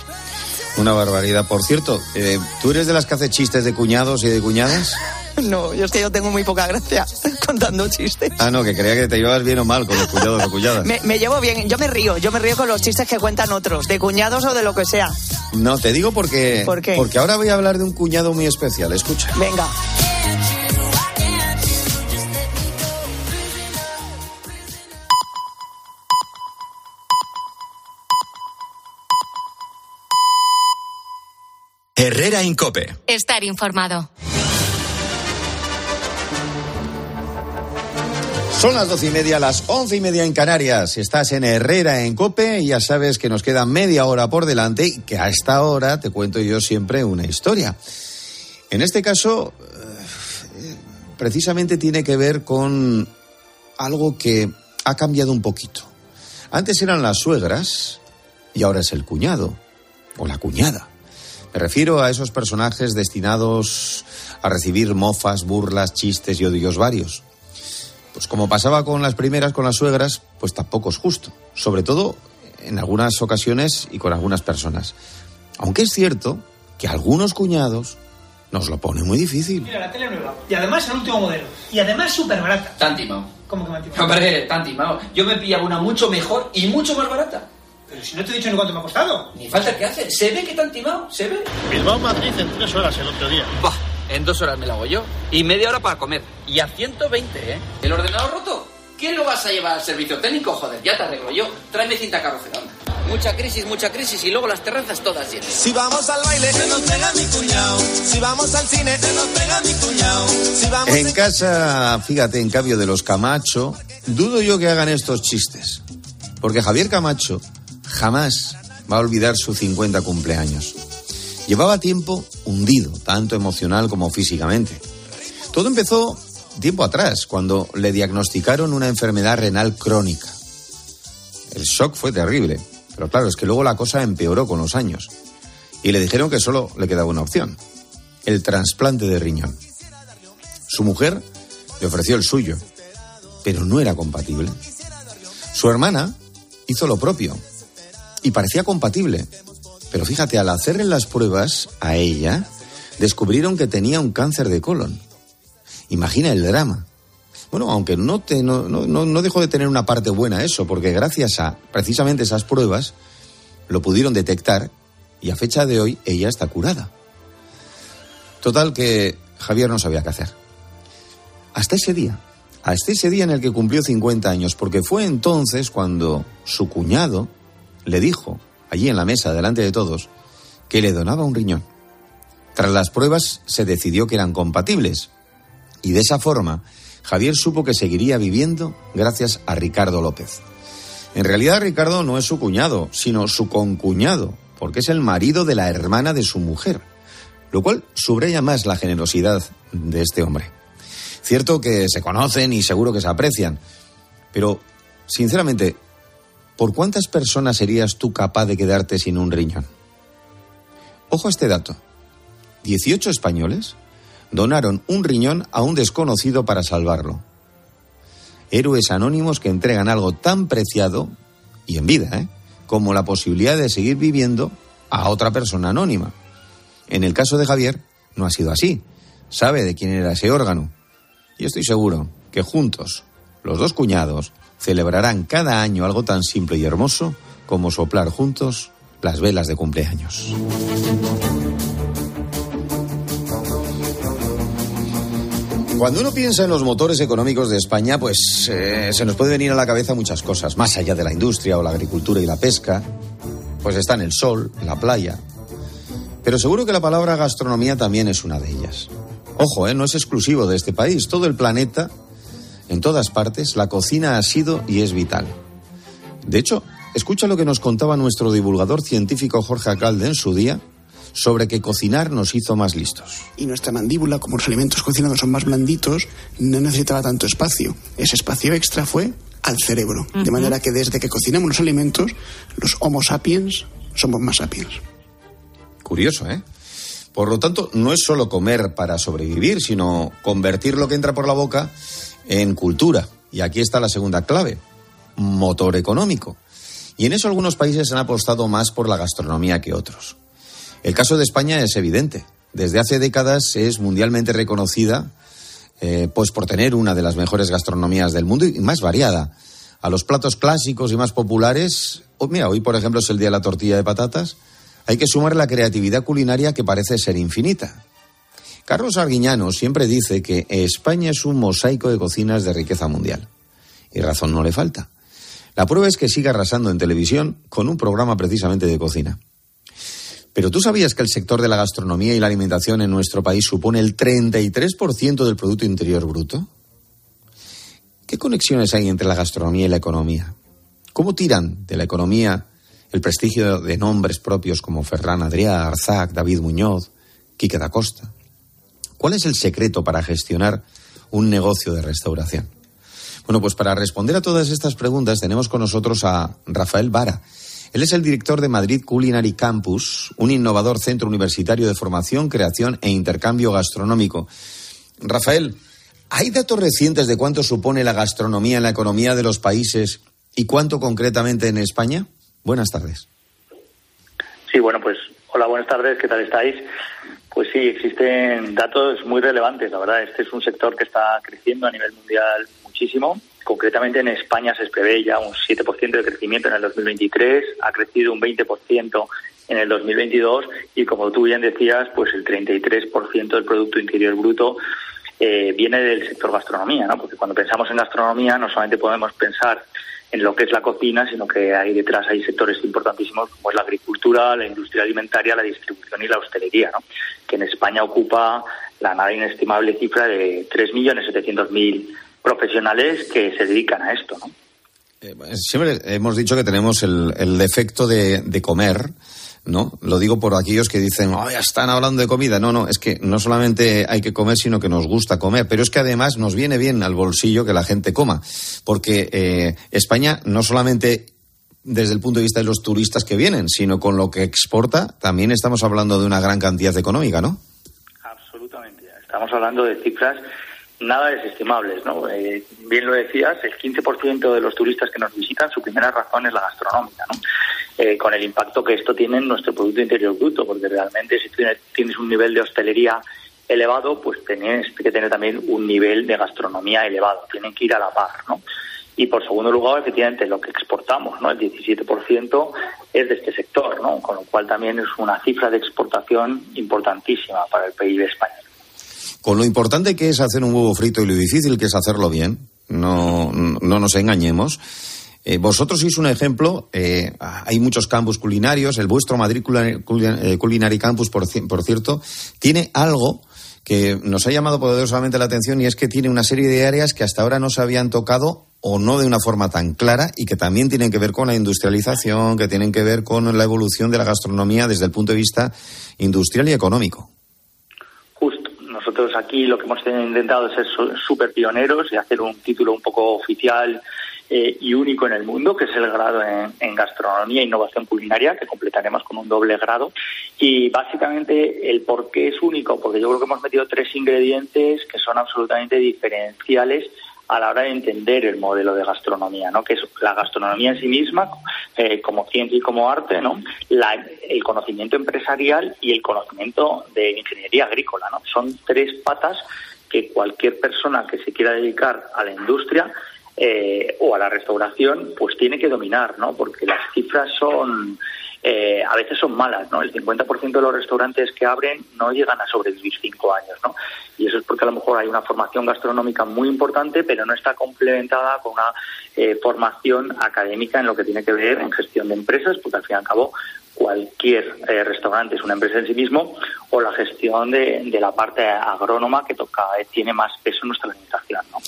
Speaker 10: Una barbaridad. Por cierto, eh, ¿tú eres de las que hace chistes de cuñados y de cuñadas?
Speaker 35: No, yo es que yo tengo muy poca gracia contando chistes.
Speaker 10: Ah, no, que creía que te llevabas bien o mal con los cuñados o cuñadas.
Speaker 35: Me, me llevo bien, yo me río, yo me río con los chistes que cuentan otros, de cuñados o de lo que sea.
Speaker 10: No, te digo porque.
Speaker 35: ¿Por qué?
Speaker 10: Porque ahora voy a hablar de un cuñado muy especial. Escucha.
Speaker 35: Venga.
Speaker 2: Herrera Incope.
Speaker 3: Estar informado.
Speaker 10: Son las doce y media, las once y media en Canarias. Estás en Herrera en Cope y ya sabes que nos queda media hora por delante y que a esta hora te cuento yo siempre una historia. En este caso, eh, precisamente tiene que ver con algo que ha cambiado un poquito. Antes eran las suegras y ahora es el cuñado o la cuñada. Me refiero a esos personajes destinados a recibir mofas, burlas, chistes y odios varios. Pues como pasaba con las primeras, con las suegras, pues tampoco es justo. Sobre todo en algunas ocasiones y con algunas personas. Aunque es cierto que algunos cuñados nos lo ponen muy difícil.
Speaker 36: Mira, la tele nueva. Y además el último modelo. Y además súper barata.
Speaker 37: Tan timado.
Speaker 36: ¿Cómo que me han timado?
Speaker 37: Hombre, tan timado. Yo me pillaba una mucho mejor y mucho más barata.
Speaker 36: Pero si no te he dicho ni cuánto me ha costado.
Speaker 37: Ni falta que hace. Se ve que tan timado. Se ve.
Speaker 36: Bilbao-Madrid en tres horas el otro día.
Speaker 37: Bah, en dos horas me la hago yo. Y media hora para comer. Y a 120, ¿eh? ¿El ordenador roto? ¿Qué lo vas a llevar al servicio técnico? Joder, ya te arreglo yo. Tráeme cinta carrocera. Mucha crisis, mucha crisis y luego las terrazas todas llenas.
Speaker 38: Si vamos al baile, se nos pega mi cuñado. Si vamos al cine, se nos pega mi cuñado. Si vamos
Speaker 10: En casa, fíjate, en cambio de los Camacho, dudo yo que hagan estos chistes. Porque Javier Camacho jamás va a olvidar su 50 cumpleaños. Llevaba tiempo hundido, tanto emocional como físicamente. Todo empezó tiempo atrás, cuando le diagnosticaron una enfermedad renal crónica. El shock fue terrible, pero claro, es que luego la cosa empeoró con los años. Y le dijeron que solo le quedaba una opción, el trasplante de riñón. Su mujer le ofreció el suyo, pero no era compatible. Su hermana hizo lo propio y parecía compatible. Pero fíjate, al hacerle las pruebas a ella, descubrieron que tenía un cáncer de colon. Imagina el drama. Bueno, aunque no, te, no, no, no dejó de tener una parte buena eso, porque gracias a precisamente esas pruebas lo pudieron detectar y a fecha de hoy ella está curada. Total que Javier no sabía qué hacer. Hasta ese día, hasta ese día en el que cumplió 50 años, porque fue entonces cuando su cuñado le dijo, allí en la mesa, delante de todos, que le donaba un riñón. Tras las pruebas se decidió que eran compatibles. Y de esa forma, Javier supo que seguiría viviendo gracias a Ricardo López. En realidad Ricardo no es su cuñado, sino su concuñado, porque es el marido de la hermana de su mujer, lo cual subraya más la generosidad de este hombre. Cierto que se conocen y seguro que se aprecian, pero, sinceramente, ¿por cuántas personas serías tú capaz de quedarte sin un riñón? Ojo a este dato. 18 españoles donaron un riñón a un desconocido para salvarlo. Héroes anónimos que entregan algo tan preciado, y en vida, ¿eh? como la posibilidad de seguir viviendo a otra persona anónima. En el caso de Javier, no ha sido así. Sabe de quién era ese órgano. Y estoy seguro que juntos, los dos cuñados, celebrarán cada año algo tan simple y hermoso como soplar juntos las velas de cumpleaños. Cuando uno piensa en los motores económicos de España, pues eh, se nos puede venir a la cabeza muchas cosas, más allá de la industria o la agricultura y la pesca, pues están el sol, la playa. Pero seguro que la palabra gastronomía también es una de ellas. Ojo, eh, no es exclusivo de este país, todo el planeta, en todas partes, la cocina ha sido y es vital. De hecho, escucha lo que nos contaba nuestro divulgador científico Jorge Acalde en su día sobre que cocinar nos hizo más listos.
Speaker 32: y nuestra mandíbula, como los alimentos cocinados son más blanditos, no necesitaba tanto espacio. Ese espacio extra fue al cerebro. De manera que desde que cocinamos los alimentos, los Homo sapiens somos más sapiens.
Speaker 10: Curioso, ¿eh? Por lo tanto, no es solo comer para sobrevivir, sino convertir lo que entra por la boca en cultura. Y aquí está la segunda clave. motor económico. Y en eso algunos países han apostado más por la gastronomía que otros. El caso de España es evidente. Desde hace décadas es mundialmente reconocida eh, pues por tener una de las mejores gastronomías del mundo y más variada. A los platos clásicos y más populares, mira, hoy por ejemplo es el día de la tortilla de patatas, hay que sumar la creatividad culinaria que parece ser infinita. Carlos Arguiñano siempre dice que España es un mosaico de cocinas de riqueza mundial. Y razón no le falta. La prueba es que sigue arrasando en televisión con un programa precisamente de cocina. Pero tú sabías que el sector de la gastronomía y la alimentación en nuestro país supone el 33% del Producto Interior Bruto. ¿Qué conexiones hay entre la gastronomía y la economía? ¿Cómo tiran de la economía el prestigio de nombres propios como Ferran Adrià, Arzac, David Muñoz, Quique da Costa? ¿Cuál es el secreto para gestionar un negocio de restauración? Bueno, pues para responder a todas estas preguntas tenemos con nosotros a Rafael Vara. Él es el director de Madrid Culinary Campus, un innovador centro universitario de formación, creación e intercambio gastronómico. Rafael, ¿hay datos recientes de cuánto supone la gastronomía en la economía de los países y cuánto concretamente en España? Buenas tardes.
Speaker 39: Sí, bueno, pues hola, buenas tardes, ¿qué tal estáis? Pues sí, existen datos muy relevantes, la verdad. Este es un sector que está creciendo a nivel mundial muchísimo. Concretamente en España se prevé ya un 7% de crecimiento en el 2023, ha crecido un 20% en el 2022 y como tú bien decías, pues el 33% del Producto Interior Bruto eh, viene del sector gastronomía, ¿no? Porque cuando pensamos en gastronomía no solamente podemos pensar en lo que es la cocina, sino que hay detrás hay sectores importantísimos como es la agricultura, la industria alimentaria, la distribución y la hostelería, ¿no? que en España ocupa la nada inestimable cifra de 3.700.000 profesionales que se dedican a esto. ¿no?
Speaker 10: Eh, siempre hemos dicho que tenemos el, el defecto de, de comer ¿no? Lo digo por aquellos que dicen, oh, ya están hablando de comida. No, no, es que no solamente hay que comer, sino que nos gusta comer. Pero es que además nos viene bien al bolsillo que la gente coma. Porque eh, España no solamente desde el punto de vista de los turistas que vienen, sino con lo que exporta, también estamos hablando de una gran cantidad económica, ¿no?
Speaker 39: Absolutamente. Estamos hablando de cifras nada desestimables, ¿no? Eh, bien lo decías, el 15% de los turistas que nos visitan, su primera razón es la gastronómica, ¿no? Eh, con el impacto que esto tiene en nuestro Producto Interior Bruto, porque realmente si tienes un nivel de hostelería elevado, pues tienes que tener también un nivel de gastronomía elevado, tienen que ir a la par, ¿no? Y por segundo lugar, efectivamente, lo que exportamos, ¿no? El 17% es de este sector, ¿no? Con lo cual también es una cifra de exportación importantísima para el de España.
Speaker 10: Con lo importante que es hacer un huevo frito y lo difícil que es hacerlo bien, no, no nos engañemos. Eh, vosotros sois un ejemplo, eh, hay muchos campus culinarios, el vuestro Madrid eh, Culinary Campus, por, por, cierto, tiene algo que nos ha llamado poderosamente la atención y es que tiene una serie de áreas que hasta ahora no se habían tocado o no de una forma tan clara y que también tienen que ver con la industrialización, que tienen que ver con la evolución de la gastronomía desde el punto de vista industrial y económico
Speaker 39: aquí lo que hemos intentado es ser súper pioneros y hacer un título un poco oficial eh, y único en el mundo, que es el grado en, gastronomía e innovación culinaria, que completaremos con un doble grado. Y básicamente el por qué es único, porque yo creo que hemos metido tres ingredientes que son absolutamente diferenciales a la hora de entender el modelo de gastronomía, ¿no? que es la gastronomía en sí misma, eh, como ciencia y como arte, ¿no? el conocimiento empresarial y el conocimiento de ingeniería agrícola. ¿no? Son tres patas que cualquier persona que se quiera dedicar a la industria eh, o a la restauración, pues tiene que dominar, ¿no? Porque las cifras son eh, a veces son malas, ¿no? El 50% de los restaurantes que abren no llegan a sobrevivir cinco años, ¿no? Y eso es porque a lo mejor hay una formación gastronómica muy importante, pero no está complementada con una eh, formación académica en lo que tiene que ver en gestión de empresas, porque al fin y al cabo cualquier eh, restaurante es una empresa en sí mismo, o la gestión de, de la parte agrónoma que toca, tiene más peso en nuestra alimentación, ¿no?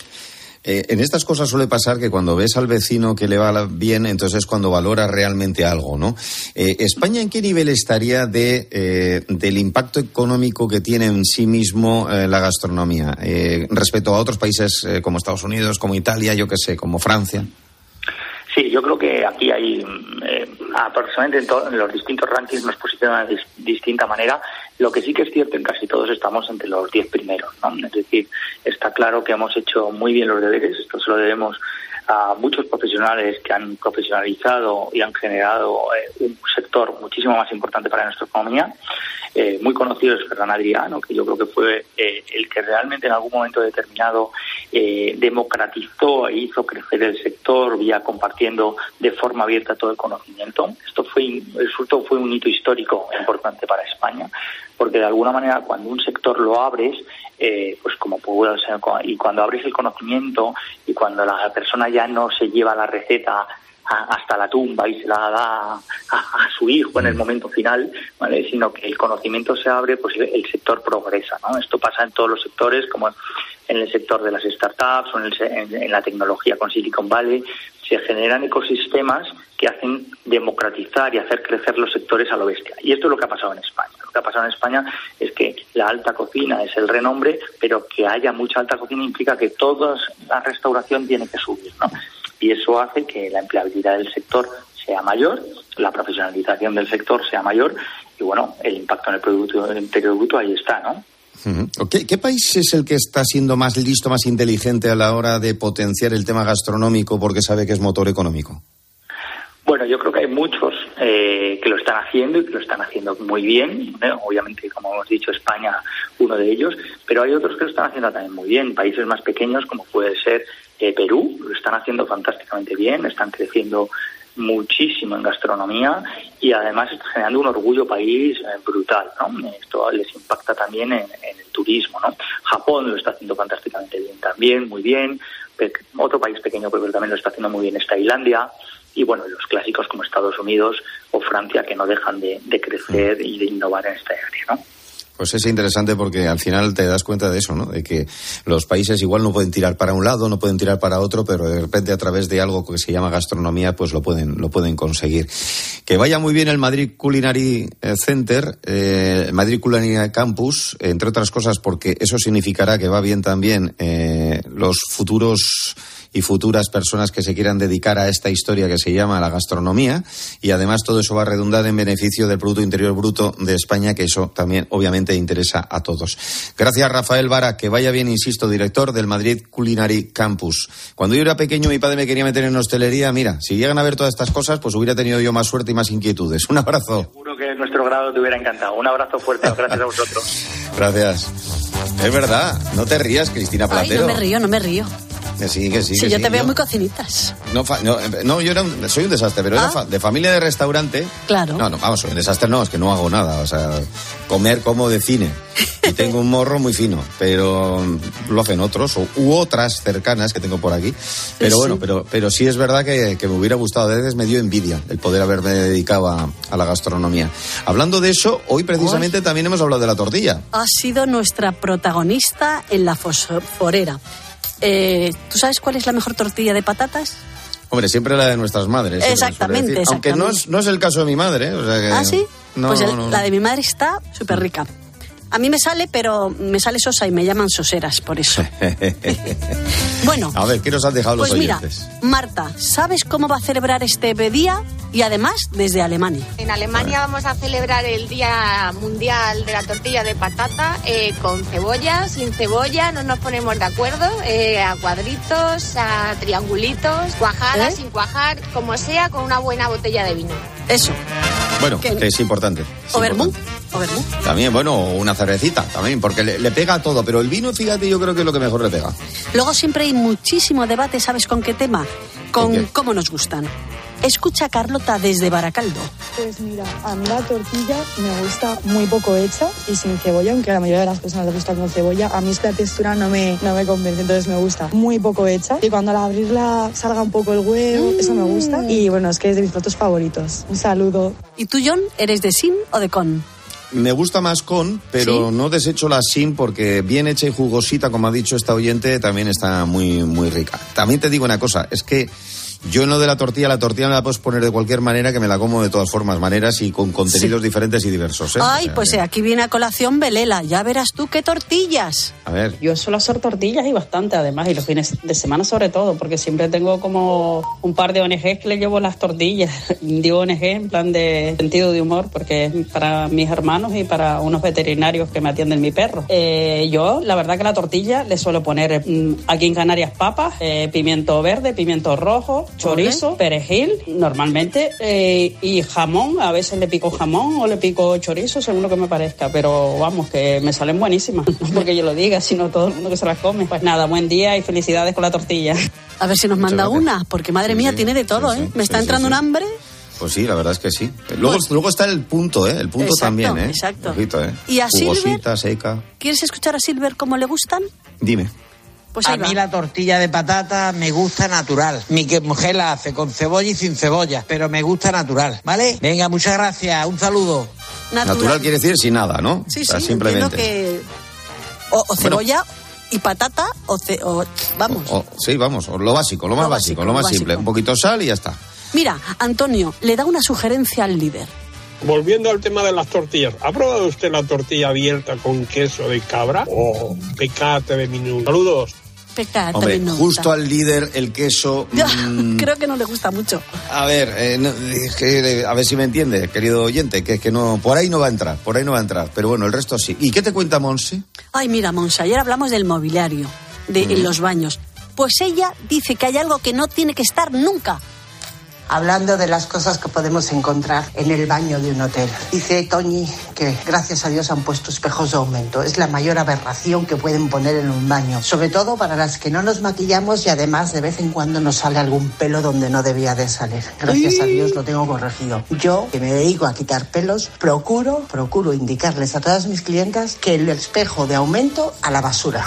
Speaker 10: Eh, en estas cosas suele pasar que cuando ves al vecino que le va bien, entonces es cuando valora realmente algo, ¿no? Eh, ¿España en qué nivel estaría de, eh, del impacto económico que tiene en sí mismo la gastronomía respecto a otros países como Estados Unidos, como Italia, yo qué sé, como Francia?
Speaker 39: Sí, yo creo que aquí hay aproximadamente en, los distintos rankings nos posicionan de distinta manera. Lo que sí que es cierto, en casi todos estamos entre los 10 primeros. ¿no? Es decir, está claro que hemos hecho muy bien los deberes. Esto se lo debemos a muchos profesionales que han profesionalizado y han generado eh, un sector muchísimo más importante para nuestra economía. Eh, muy conocido es Ferran Adriano, que yo creo que fue eh, el que realmente en algún momento determinado democratizó e hizo crecer el sector vía compartiendo de forma abierta todo el conocimiento. Esto fue, resultó fue un hito histórico importante para España, porque de alguna manera cuando un sector lo abres, eh, pues como puedo ser, y cuando abres el conocimiento y cuando la persona ya no se lleva la receta hasta la tumba y se la da a, su hijo en el mm. momento final, ¿vale? sino que el conocimiento se abre, pues el sector progresa. ¿no? Esto pasa en todos los sectores, como en el sector de las startups o en, en la tecnología con Silicon Valley, se generan ecosistemas que hacen democratizar y hacer crecer los sectores a lo bestia. Y esto es lo que ha pasado en España. Lo que ha pasado en España es que la alta cocina es el renombre, pero que haya mucha alta cocina implica que toda la restauración tiene que subir. ¿no? Y eso hace que la empleabilidad del sector sea mayor, la profesionalización del sector sea mayor y, bueno, el impacto en el Producto Interior Bruto ahí está, ¿no?
Speaker 10: ¿Qué, país es el que está siendo más listo, más inteligente a la hora de potenciar el tema gastronómico porque sabe que es motor económico?
Speaker 39: Bueno, yo creo que hay muchos eh, que lo están haciendo y que lo están haciendo muy bien. Obviamente, como hemos dicho, España uno de ellos, pero hay otros que lo están haciendo también muy bien. Países más pequeños, como puede ser eh, Perú, lo están haciendo fantásticamente bien, están creciendo muchísimo en gastronomía y además está generando un orgullo país eh, brutal, ¿no? Esto les impacta también en, el turismo, ¿no? Japón lo está haciendo fantásticamente bien también, muy bien. Otro país pequeño pero también lo está haciendo muy bien es Tailandia y bueno, los clásicos como Estados Unidos o Francia que no dejan de, de crecer y de innovar en esta área, ¿no?
Speaker 10: Pues es interesante porque al final te das cuenta de eso, ¿no? De que los países igual no pueden tirar para un lado, no pueden tirar para otro, pero de repente a través de algo que se llama gastronomía, pues lo pueden, lo pueden conseguir. Que vaya muy bien el Madrid Culinary eh, Center, eh, Madrid Culinary Campus, entre otras cosas porque eso significará que va bien también eh, los futuros y futuras personas que se quieran dedicar a esta historia que se llama la gastronomía y además todo eso va a redundar en beneficio del Producto Interior Bruto de España, que eso también obviamente interesa a todos. Gracias Rafael Vara, que vaya bien, insisto, director del Madrid Culinary Campus. Cuando yo era pequeño mi padre me quería meter en hostelería, mira, si llegan a ver todas estas cosas, pues hubiera tenido yo más suerte y más inquietudes. Un abrazo.
Speaker 39: Seguro que nuestro grado te hubiera encantado. Un abrazo fuerte, gracias a vosotros.
Speaker 10: Gracias. Es verdad, no te rías, Cristina Platero.
Speaker 40: no me río, no me río.
Speaker 10: Que sí, que sí.
Speaker 40: Sí, yo te veo muy cocinitas.
Speaker 10: No, no, yo era soy un desastre, pero era ah. de familia de restaurante.
Speaker 40: Claro.
Speaker 10: No, no, vamos, soy un desastre no, es que no hago nada. O sea, comer como de cine. Y tengo un morro muy fino, pero lo hacen otros u otras cercanas que tengo por aquí. Pero bueno, pero, pero sí es verdad que, me hubiera gustado. A veces me dio envidia el poder haberme dedicado a, a la gastronomía. Hablando de eso, hoy precisamente también hemos hablado de la tortilla.
Speaker 40: Ha sido nuestra protagonista en la fosforera. Eh, ¿Tú sabes cuál es la mejor tortilla de patatas?
Speaker 10: Hombre, siempre la de nuestras madres.
Speaker 40: Exactamente,
Speaker 10: Aunque no es, no es, el caso de mi madre. ¿eh?
Speaker 40: ¿Ah, sí? pues la de mi madre está súper rica. A mí me sale, pero me sale sosa y me llaman soseras por eso. bueno.
Speaker 10: A ver, ¿qué nos han dejado
Speaker 40: pues
Speaker 10: los
Speaker 40: mira, Marta, ¿sabes cómo va a celebrar este día? Y además desde Alemania.
Speaker 41: En Alemania vamos a celebrar el Día Mundial de la Tortilla de Patata eh, con cebolla, sin cebolla, no nos ponemos de acuerdo, eh, a cuadritos, a triangulitos, cuajada, ¿Eh? sin cuajar, como sea, con una buena botella de vino.
Speaker 40: Eso.
Speaker 10: Bueno, que es importante.
Speaker 40: o vermú.
Speaker 10: También, bueno, una cervecita, también, porque le, pega a todo, pero el vino, fíjate, yo creo que es lo que mejor le pega.
Speaker 40: Luego siempre hay muchísimo debate, ¿sabes con qué tema? Con cómo nos gustan. Escucha Carlota desde Baracaldo.
Speaker 42: Pues mira, a mí la tortilla me gusta muy poco hecha y sin cebolla, aunque a la mayoría de las personas les gusta con cebolla. A mí esta textura no me, no me convence, entonces me gusta muy poco hecha. Y cuando al abrirla salga un poco el huevo, eso me gusta. Mm. Y bueno, es que es de mis platos favoritos. Un saludo.
Speaker 40: ¿Y tú, John, eres de sin o de con?
Speaker 10: Me gusta más con, pero no desecho la sin porque bien hecha y jugosita, como ha dicho esta oyente, también está muy, muy rica. También te digo una cosa, es que Yo en lo de la tortilla, la tortilla me la puedes poner de cualquier manera, que me la como de todas formas, maneras y con contenidos diferentes y diversos. ¿eh?
Speaker 40: Ay,
Speaker 10: O sea,
Speaker 40: pues
Speaker 10: que-
Speaker 40: eh, aquí viene a colación Belela. Ya verás tú qué tortillas.
Speaker 10: A ver.
Speaker 43: Yo suelo hacer tortillas y bastante además, y los fines de semana sobre todo, porque siempre tengo como un par de ONGs que le llevo las tortillas. Digo ONG en plan de sentido de humor, porque es para mis hermanos y para unos veterinarios que me atienden mi perro. Eh, yo, la verdad que la tortilla le suelo poner mm, aquí en Canarias papas, eh, pimiento verde, pimiento rojo, chorizo, perejil, normalmente, eh, y jamón. A veces le pico jamón o le pico chorizo, según lo que me parezca, pero vamos, que me salen buenísimas. No porque yo lo diga, sino todo el mundo que se las come. Pues nada, buen día y felicidades con la tortilla.
Speaker 40: A ver si nos manda una, porque madre mía, tiene de todo, ¿eh? Me está
Speaker 10: sí,
Speaker 40: entrando
Speaker 10: sí.
Speaker 40: un hambre.
Speaker 10: Pues sí, la verdad es que sí. Luego, luego está el punto, ¿eh? El punto
Speaker 40: Exacto,
Speaker 10: también, ¿eh?
Speaker 40: exacto.
Speaker 10: Ojito, ¿eh?
Speaker 40: ¿Y a Silver?
Speaker 10: Seca.
Speaker 40: ¿Quieres escuchar a Silver cómo le gustan?
Speaker 10: Dime.
Speaker 40: Pues
Speaker 44: a mí la tortilla de patata me gusta natural. Mi que- mujer la hace con cebolla y sin cebolla, pero me gusta natural, ¿vale? Venga, muchas gracias, un saludo.
Speaker 10: Natural, quiere decir sin nada, ¿no?
Speaker 40: Sí,
Speaker 10: O sea,
Speaker 40: sí,
Speaker 10: simplemente.
Speaker 40: entiendo que... O, o cebolla y patata, o, ce- o- Vamos.
Speaker 10: O- sí, vamos, o lo básico, lo más
Speaker 40: Lo
Speaker 10: básico,
Speaker 40: básico,
Speaker 10: lo
Speaker 40: lo
Speaker 10: más simple.
Speaker 40: básico.
Speaker 10: Un poquito sal y ya está.
Speaker 40: Mira, Antonio, le da una sugerencia al líder.
Speaker 45: Volviendo al tema de las tortillas, ¿ha probado usted la tortilla abierta con queso de cabra o pecate de menú? Saludos.
Speaker 40: Pecata
Speaker 10: Hombre,
Speaker 40: de
Speaker 10: justo al líder el queso. mm,
Speaker 40: Creo que no le gusta mucho.
Speaker 10: a ver, eh, no, es que, eh, a ver si me entiende, querido oyente, que es que no, por ahí no va a entrar, por ahí no va a entrar. Pero bueno, el resto sí. ¿Y qué te cuenta Monse?
Speaker 40: Ay, mira, Monse, ayer hablamos del mobiliario, de en los baños. Pues ella dice que hay algo que no tiene que estar nunca.
Speaker 46: Hablando de las cosas que podemos encontrar en el baño de un hotel. Dice Toñi que gracias a Dios han puesto espejos de aumento. Es la mayor aberración que pueden poner en un baño. Sobre todo para las que no nos maquillamos y además de vez en cuando nos sale algún pelo donde no debía de salir. Gracias a Dios lo tengo corregido. Yo, que me dedico a quitar pelos, procuro, procuro indicarles a todas mis clientas que el espejo de aumento a la basura.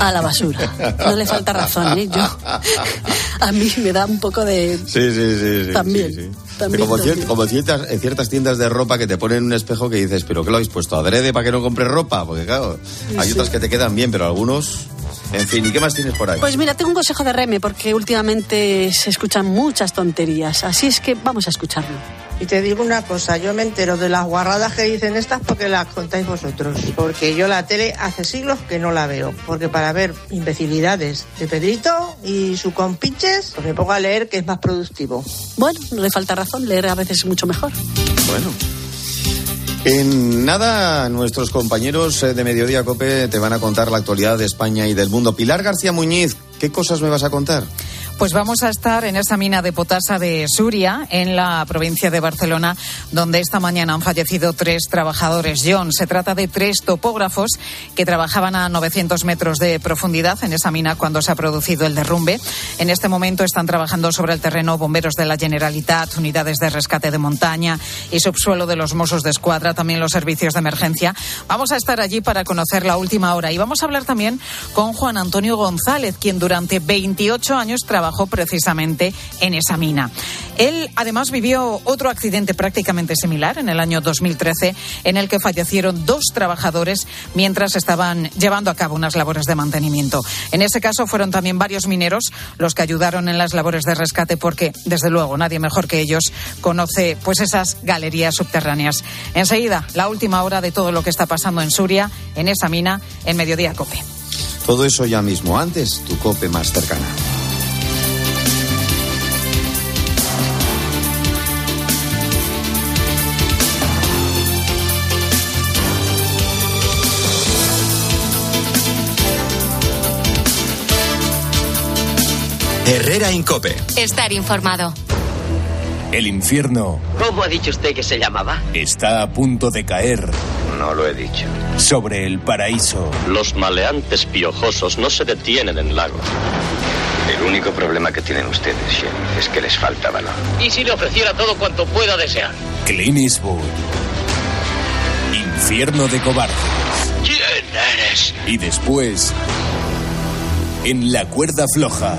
Speaker 40: A la basura. No le falta razón, ¿eh? Yo, a mí me da un poco de...
Speaker 10: Sí, sí, sí. Sí,
Speaker 40: También,
Speaker 10: sí,
Speaker 40: también,
Speaker 10: como,
Speaker 40: también.
Speaker 10: como ciertas, en ciertas tiendas de ropa que te ponen un espejo que dices, ¿pero qué lo habéis puesto? ¿Adrede para que no compres ropa? Porque claro, hay otras que te quedan bien, pero algunos. En fin, ¿y qué más tienes por ahí?
Speaker 40: Pues mira, tengo un consejo de Reme porque últimamente se escuchan muchas tonterías, así es que vamos a escucharlo.
Speaker 47: Y te digo una cosa, yo me entero de las guarradas que dicen estas porque las contáis vosotros. Porque yo la tele hace siglos que no la veo. Porque para ver imbecilidades de Pedrito y su compinches, pues me pongo a leer que es más productivo.
Speaker 40: Bueno, no le falta razón, leer a veces es mucho mejor.
Speaker 10: Bueno. En nada, nuestros compañeros eh, de Mediodía Cope te van a contar la actualidad de España y del mundo. Pilar García Muñiz, ¿qué cosas me vas a contar?
Speaker 1: Pues vamos a estar en esa mina de potasa de Suria, en la provincia de Barcelona, donde esta mañana han fallecido tres trabajadores. John, se trata de tres topógrafos que trabajaban a 900 metros de profundidad en esa mina cuando se ha producido el derrumbe. En este momento están trabajando sobre el terreno bomberos de la Generalitat, unidades de rescate de montaña y subsuelo de los Mossos de Escuadra, también los servicios de emergencia. Vamos a estar allí para conocer la última hora y vamos a hablar también con Juan Antonio González, quien durante 28 años trabajó precisamente en esa mina. Él además vivió otro accidente prácticamente similar en el año 2013 en el que fallecieron dos trabajadores mientras estaban llevando a cabo unas labores de mantenimiento. En ese caso fueron también varios mineros los que ayudaron en las labores de rescate porque desde luego nadie mejor que ellos conoce pues esas galerías subterráneas. Enseguida, la última hora de todo lo que está pasando en Suria, en esa mina, en Mediodía Cope.
Speaker 10: Todo eso ya mismo. Antes, tu Cope más cercana.
Speaker 26: Herrera Incope.
Speaker 41: Estar informado.
Speaker 21: El infierno
Speaker 48: ¿Cómo ha dicho usted que se llamaba?
Speaker 21: está a punto de caer
Speaker 49: No lo he dicho.
Speaker 21: sobre el paraíso.
Speaker 49: Los maleantes piojosos no se detienen en lagos. El único problema que tienen ustedes, Sheriff, es que les falta valor.
Speaker 48: ¿Y si le ofreciera todo cuanto pueda desear?
Speaker 21: Clint Eastwood. Infierno de cobardes.
Speaker 48: ¿Quién eres?
Speaker 21: Y después, en la cuerda floja.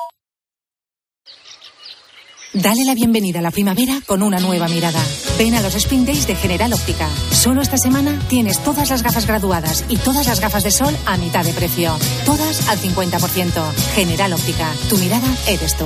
Speaker 19: Dale la bienvenida a la primavera con una nueva mirada. Ven a los Spin Days de General Óptica. Solo esta semana tienes todas las gafas graduadas y todas las gafas de sol a mitad de precio. Todas al 50%. General Óptica. Tu mirada eres tú.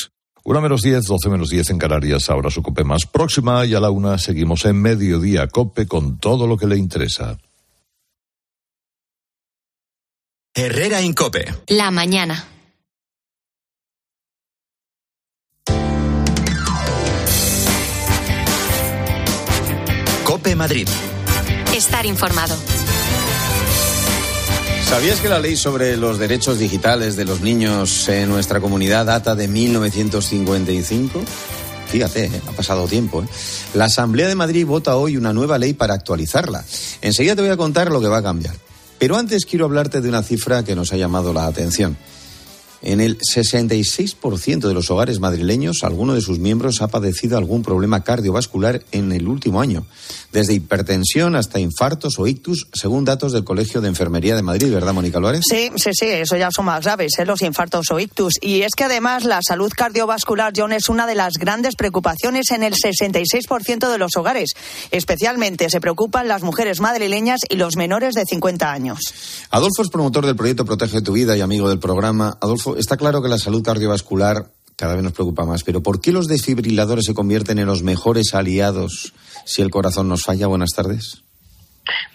Speaker 20: Una menos 10, 12 menos 10 en Canarias, ahora su cope más próxima y a la una seguimos en mediodía cope con todo lo que le interesa.
Speaker 2: Herrera Incope.
Speaker 3: La mañana.
Speaker 2: Cope Madrid.
Speaker 3: Estar informado.
Speaker 10: ¿Sabías que la ley sobre los derechos digitales de los niños en nuestra comunidad data de 1955? Fíjate, ¿eh? ha pasado tiempo. ¿eh? La Asamblea de Madrid vota hoy una nueva ley para actualizarla. Enseguida te voy a contar lo que va a cambiar. Pero antes quiero hablarte de una cifra que nos ha llamado la atención. En el 66% de los hogares madrileños, alguno de sus miembros ha padecido algún problema cardiovascular en el último año, desde hipertensión hasta infartos o ictus, según datos del Colegio de Enfermería de Madrid, ¿verdad, Mónica Álvarez?
Speaker 22: Sí, sí, sí, eso ya son más graves, ¿eh? los infartos o ictus. Y es que además la salud cardiovascular, John, es una de las grandes preocupaciones en el 66% de los hogares. Especialmente se preocupan las mujeres madrileñas y los menores de 50 años.
Speaker 10: Adolfo es promotor del proyecto Protege tu Vida y amigo del programa. Adolfo, está claro que la salud cardiovascular cada vez nos preocupa más, pero ¿por qué los desfibriladores se convierten en los mejores aliados si el corazón nos falla? Buenas tardes.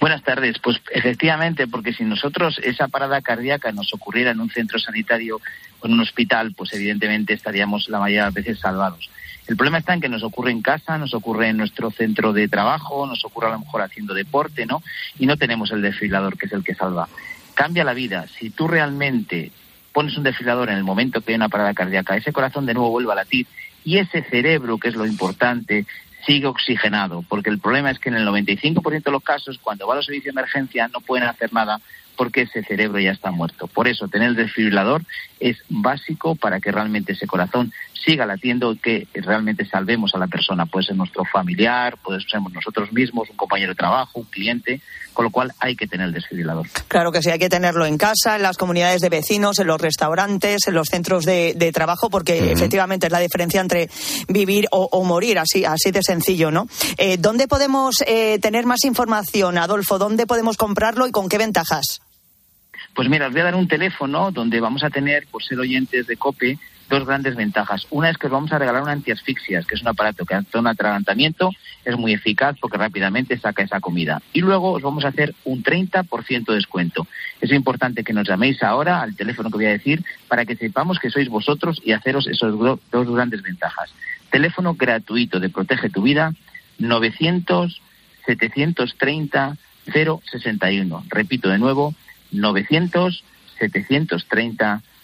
Speaker 50: Buenas tardes. Pues efectivamente, porque si nosotros esa parada cardíaca nos ocurriera en un centro sanitario o en un hospital, pues evidentemente estaríamos la mayoría de las veces salvados. El problema está en que nos ocurre en casa, nos ocurre en nuestro centro de trabajo, nos ocurre a lo mejor haciendo deporte, ¿no? Y no tenemos el desfibrilador, que es el que salva. Cambia la vida. Si tú realmente pones un desfibrilador en el momento que hay una parada cardíaca, ese corazón de nuevo vuelve a latir y ese cerebro, que es lo importante, sigue oxigenado, porque el problema es que en el 95% de los casos, cuando va a los servicios de emergencia, no pueden hacer nada porque ese cerebro ya está muerto. Por eso, tener el desfibrilador es básico para que realmente ese corazón siga latiendo y que realmente salvemos a la persona. Puede ser nuestro familiar, puede ser nosotros mismos, un compañero de trabajo, un cliente, con lo cual hay que tener el desfibrilador.
Speaker 22: Claro que sí, hay que tenerlo en casa, en las comunidades de vecinos, en los restaurantes, en los centros de, trabajo, porque efectivamente es la diferencia entre vivir o, morir, así, así de sencillo, ¿no? Eh, ¿Dónde podemos eh, tener más información, Adolfo? ¿Dónde podemos comprarlo y con qué ventajas?
Speaker 50: Pues mira, os voy a dar un teléfono donde vamos a tener, por ser oyentes de COPE, dos grandes ventajas. Una es que os vamos a regalar un antiasfixias, que es un aparato que hace un atragantamiento, es muy eficaz porque rápidamente saca esa comida. Y luego os vamos a hacer un 30% de descuento. Es importante que nos llaméis ahora al teléfono que voy a decir para que sepamos que sois vosotros y haceros esos dos grandes ventajas. Teléfono gratuito de Protege tu Vida, 900 730 061. Repito de nuevo, 900 730 061.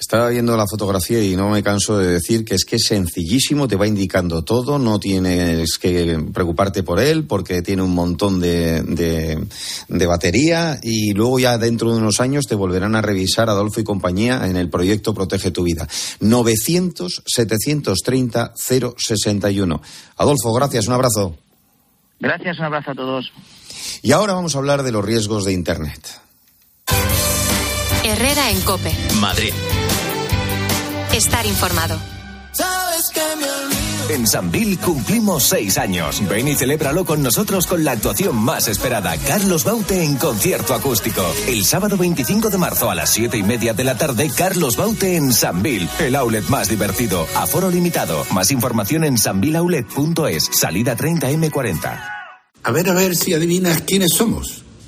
Speaker 10: Estaba viendo la fotografía y no me canso de decir que es que es sencillísimo, te va indicando todo, no tienes que preocuparte por él porque tiene un montón de, de, batería y luego ya dentro de unos años te volverán a revisar Adolfo y compañía en el proyecto Protege tu Vida. 900-730-061. Adolfo, gracias, un abrazo.
Speaker 50: Gracias, un abrazo a todos.
Speaker 10: Y ahora vamos a hablar de los riesgos de Internet.
Speaker 3: Herrera en Cope.
Speaker 2: Madrid.
Speaker 3: Estar informado.
Speaker 21: En Sanvil cumplimos seis años. Ven y celébralo con nosotros con la actuación más esperada. Carlos Baute en concierto acústico. El sábado 25 de marzo a las siete y media de la tarde, Carlos Baute en Sanvil. El outlet más divertido. Aforo limitado. Más información en sanvilaulet.es. Salida 30M40.
Speaker 51: A ver, a ver si adivinas quiénes somos.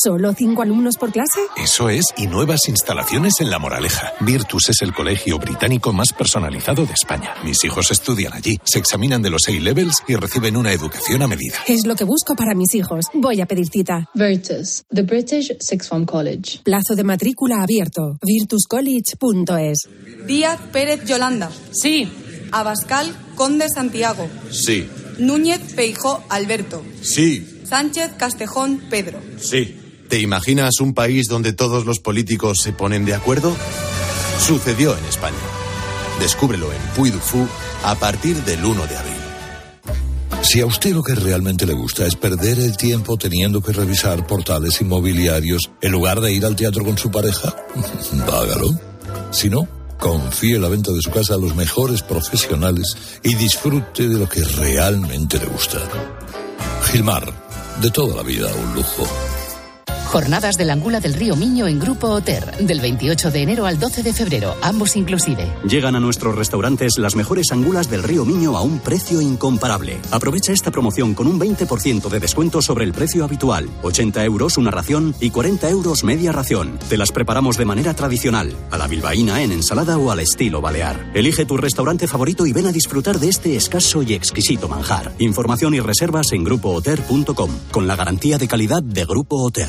Speaker 19: ¿Solo cinco alumnos por clase?
Speaker 18: Eso es, y nuevas instalaciones en La Moraleja. Virtus es el colegio británico más personalizado de España. Mis hijos estudian allí, se examinan de los A-levels y reciben una educación a medida.
Speaker 19: Es lo que busco para mis hijos. Voy a pedir cita.
Speaker 52: Virtus, the British Sixth Form College.
Speaker 19: Plazo de matrícula abierto. virtuscollege.es.
Speaker 53: Díaz Pérez Yolanda.
Speaker 54: Sí.
Speaker 53: Abascal Conde Santiago.
Speaker 55: Sí.
Speaker 53: Núñez Feijó Alberto.
Speaker 55: Sí.
Speaker 53: Sánchez Castejón Pedro.
Speaker 55: Sí. ¿Te imaginas un país donde todos los políticos se ponen de acuerdo? Sucedió en España. Descúbrelo en Puy a partir del 1 de abril.
Speaker 20: Si a usted lo que realmente le gusta es perder el tiempo teniendo que revisar portales inmobiliarios en lugar de ir al teatro con su pareja, hágalo. Si no, confíe la venta de su casa a los mejores profesionales y disfrute de lo que realmente le gusta. Gilmar, de toda la vida un lujo.
Speaker 15: Jornadas del Angula del Río Miño en Grupo Oter, del 28 de enero al 12 de febrero, ambos inclusive.
Speaker 29: Llegan a nuestros restaurantes las mejores angulas del Río Miño a un precio incomparable. Aprovecha esta promoción con un 20% de descuento sobre el precio habitual. 80 euros una ración y 40 euros media ración. Te las preparamos de manera tradicional, a la bilbaína en ensalada o al estilo balear. Elige tu restaurante favorito y ven a disfrutar de este escaso y exquisito manjar. Información y reservas en grupooter.com, con la garantía de calidad de Grupo Oter.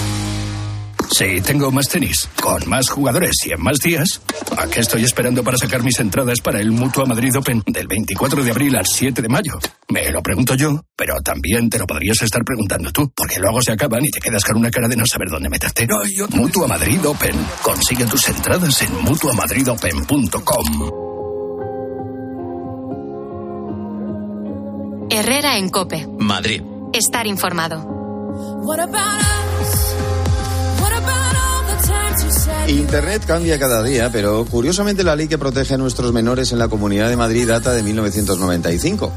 Speaker 56: Sí, tengo más tenis, con más jugadores y en más días. ¿A qué estoy esperando para sacar mis entradas para el Mutua Madrid Open del 24 de abril al 7 de mayo? Me lo pregunto yo, pero también te lo podrías estar preguntando tú, porque luego se acaban y te quedas con una cara de no saber dónde meterte. No, yo... Mutua Madrid Open. Consigue tus entradas en mutuamadridopen.com.
Speaker 41: Herrera en Cope.
Speaker 57: Madrid.
Speaker 41: Estar informado.
Speaker 10: What about Internet cambia cada día, pero curiosamente la ley que protege a nuestros menores en la Comunidad de Madrid data de 1995.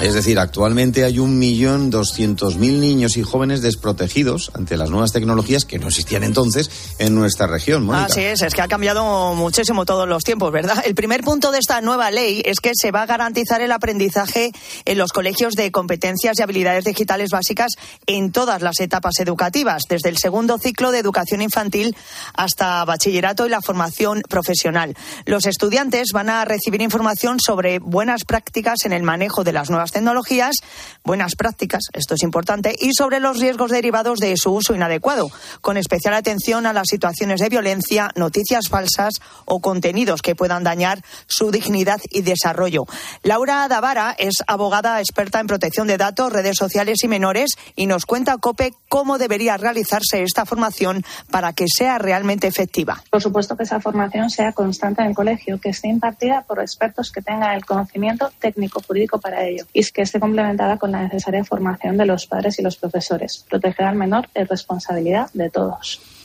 Speaker 10: Es decir, actualmente hay un millón doscientos mil niños y jóvenes desprotegidos ante las nuevas tecnologías que no existían entonces en nuestra región. Mónica.
Speaker 22: Así es, es que ha cambiado muchísimo todos los tiempos, ¿verdad? El primer punto de esta nueva ley es que se va a garantizar el aprendizaje en los colegios de competencias y habilidades digitales básicas en todas las etapas educativas, desde el segundo ciclo de educación infantil hasta bachillerato y la formación profesional. Los estudiantes van a recibir información sobre buenas prácticas en el manejo de las nuevas tecnologías, buenas prácticas, esto es importante, y sobre los riesgos derivados de su uso inadecuado, con especial atención a las situaciones de violencia, noticias falsas o contenidos que puedan dañar su dignidad y desarrollo. Laura Davara es abogada experta en protección de datos, redes sociales y menores y nos cuenta COPE cómo debería realizarse esta formación para que sea realmente efectiva.
Speaker 58: Por supuesto que esa formación sea constante en el colegio, que esté impartida por expertos que tengan el conocimiento técnico jurídico para ello y que esté complementada con la necesaria formación de los padres y los profesores. Proteger al menor es responsabilidad de todos.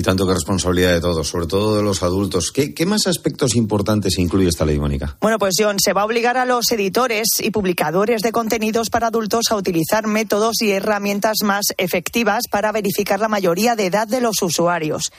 Speaker 10: Y tanto que responsabilidad de todos, sobre todo de los adultos. ¿Qué, qué más aspectos importantes incluye esta ley, Mónica?
Speaker 22: Bueno, pues John, se va a obligar a los editores y publicadores de contenidos para adultos a utilizar métodos y herramientas más efectivas para verificar la mayoría de edad de los usuarios.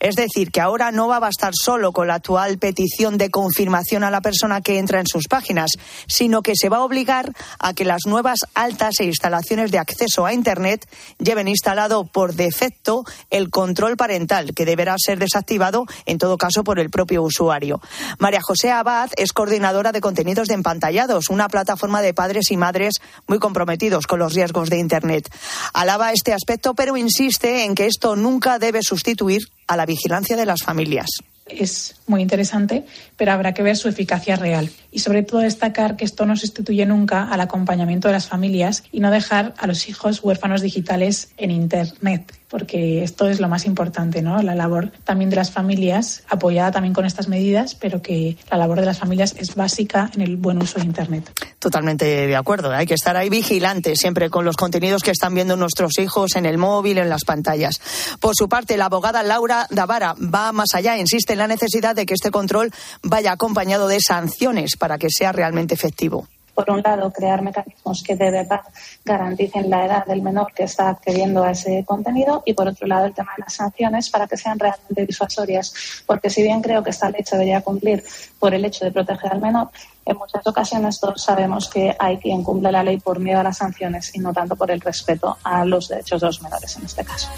Speaker 22: Es decir, que ahora no va a bastar solo con la actual petición de confirmación a la persona que entra en sus páginas, sino que se va a obligar a que las nuevas altas e instalaciones de acceso a Internet lleven instalado por defecto el control parental, que deberá ser desactivado en todo caso por el propio usuario. María José Abad es coordinadora de contenidos de empantallados, una plataforma de padres y madres muy comprometidos con los riesgos de Internet. Alaba este aspecto, pero insiste en que esto nunca debe sustituir a la vigilancia de las familias.
Speaker 59: Es muy interesante, pero habrá que ver su eficacia real. Y sobre todo destacar que esto no sustituye nunca al acompañamiento de las familias y no dejar a los hijos huérfanos digitales en Internet porque esto es lo más importante, ¿no? La labor también de las familias, apoyada también con estas medidas, pero que la labor de las familias es básica en el buen uso de Internet.
Speaker 22: Totalmente de acuerdo. Hay que estar ahí vigilantes siempre con los contenidos que están viendo nuestros hijos en el móvil, en las pantallas. Por su parte, la abogada Laura Davara va más allá, insiste en la necesidad de que este control vaya acompañado de sanciones para que sea realmente efectivo
Speaker 58: por un lado, crear mecanismos que de verdad garanticen la edad del menor que está accediendo a ese contenido y, por otro lado, el tema de las sanciones para que sean realmente disuasorias. Porque si bien creo que esta ley se debería cumplir por el hecho de proteger al menor, en muchas ocasiones todos sabemos que hay quien cumple la ley por miedo a las sanciones y no tanto por el respeto a los derechos de los menores en este caso.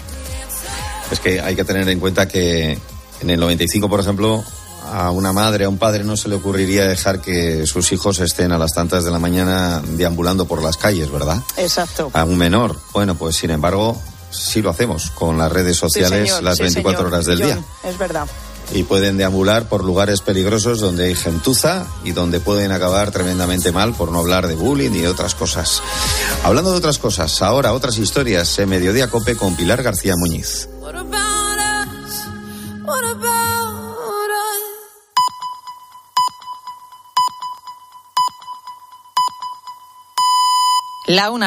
Speaker 10: Es que hay que tener en cuenta que en el 95, por ejemplo, a una madre, a un padre no se le ocurriría dejar que sus hijos estén a las tantas de la mañana deambulando por las calles, ¿verdad?
Speaker 22: Exacto.
Speaker 10: A un menor. Bueno, pues sin embargo, sí lo hacemos con las redes sociales las 24 horas del día.
Speaker 22: Es verdad.
Speaker 10: Y pueden deambular por lugares peligrosos donde hay gentuza y donde pueden acabar tremendamente mal, por no hablar de bullying y de otras cosas. Hablando de otras cosas, ahora otras historias en Mediodía Cope con Pilar García Muñiz.
Speaker 60: La una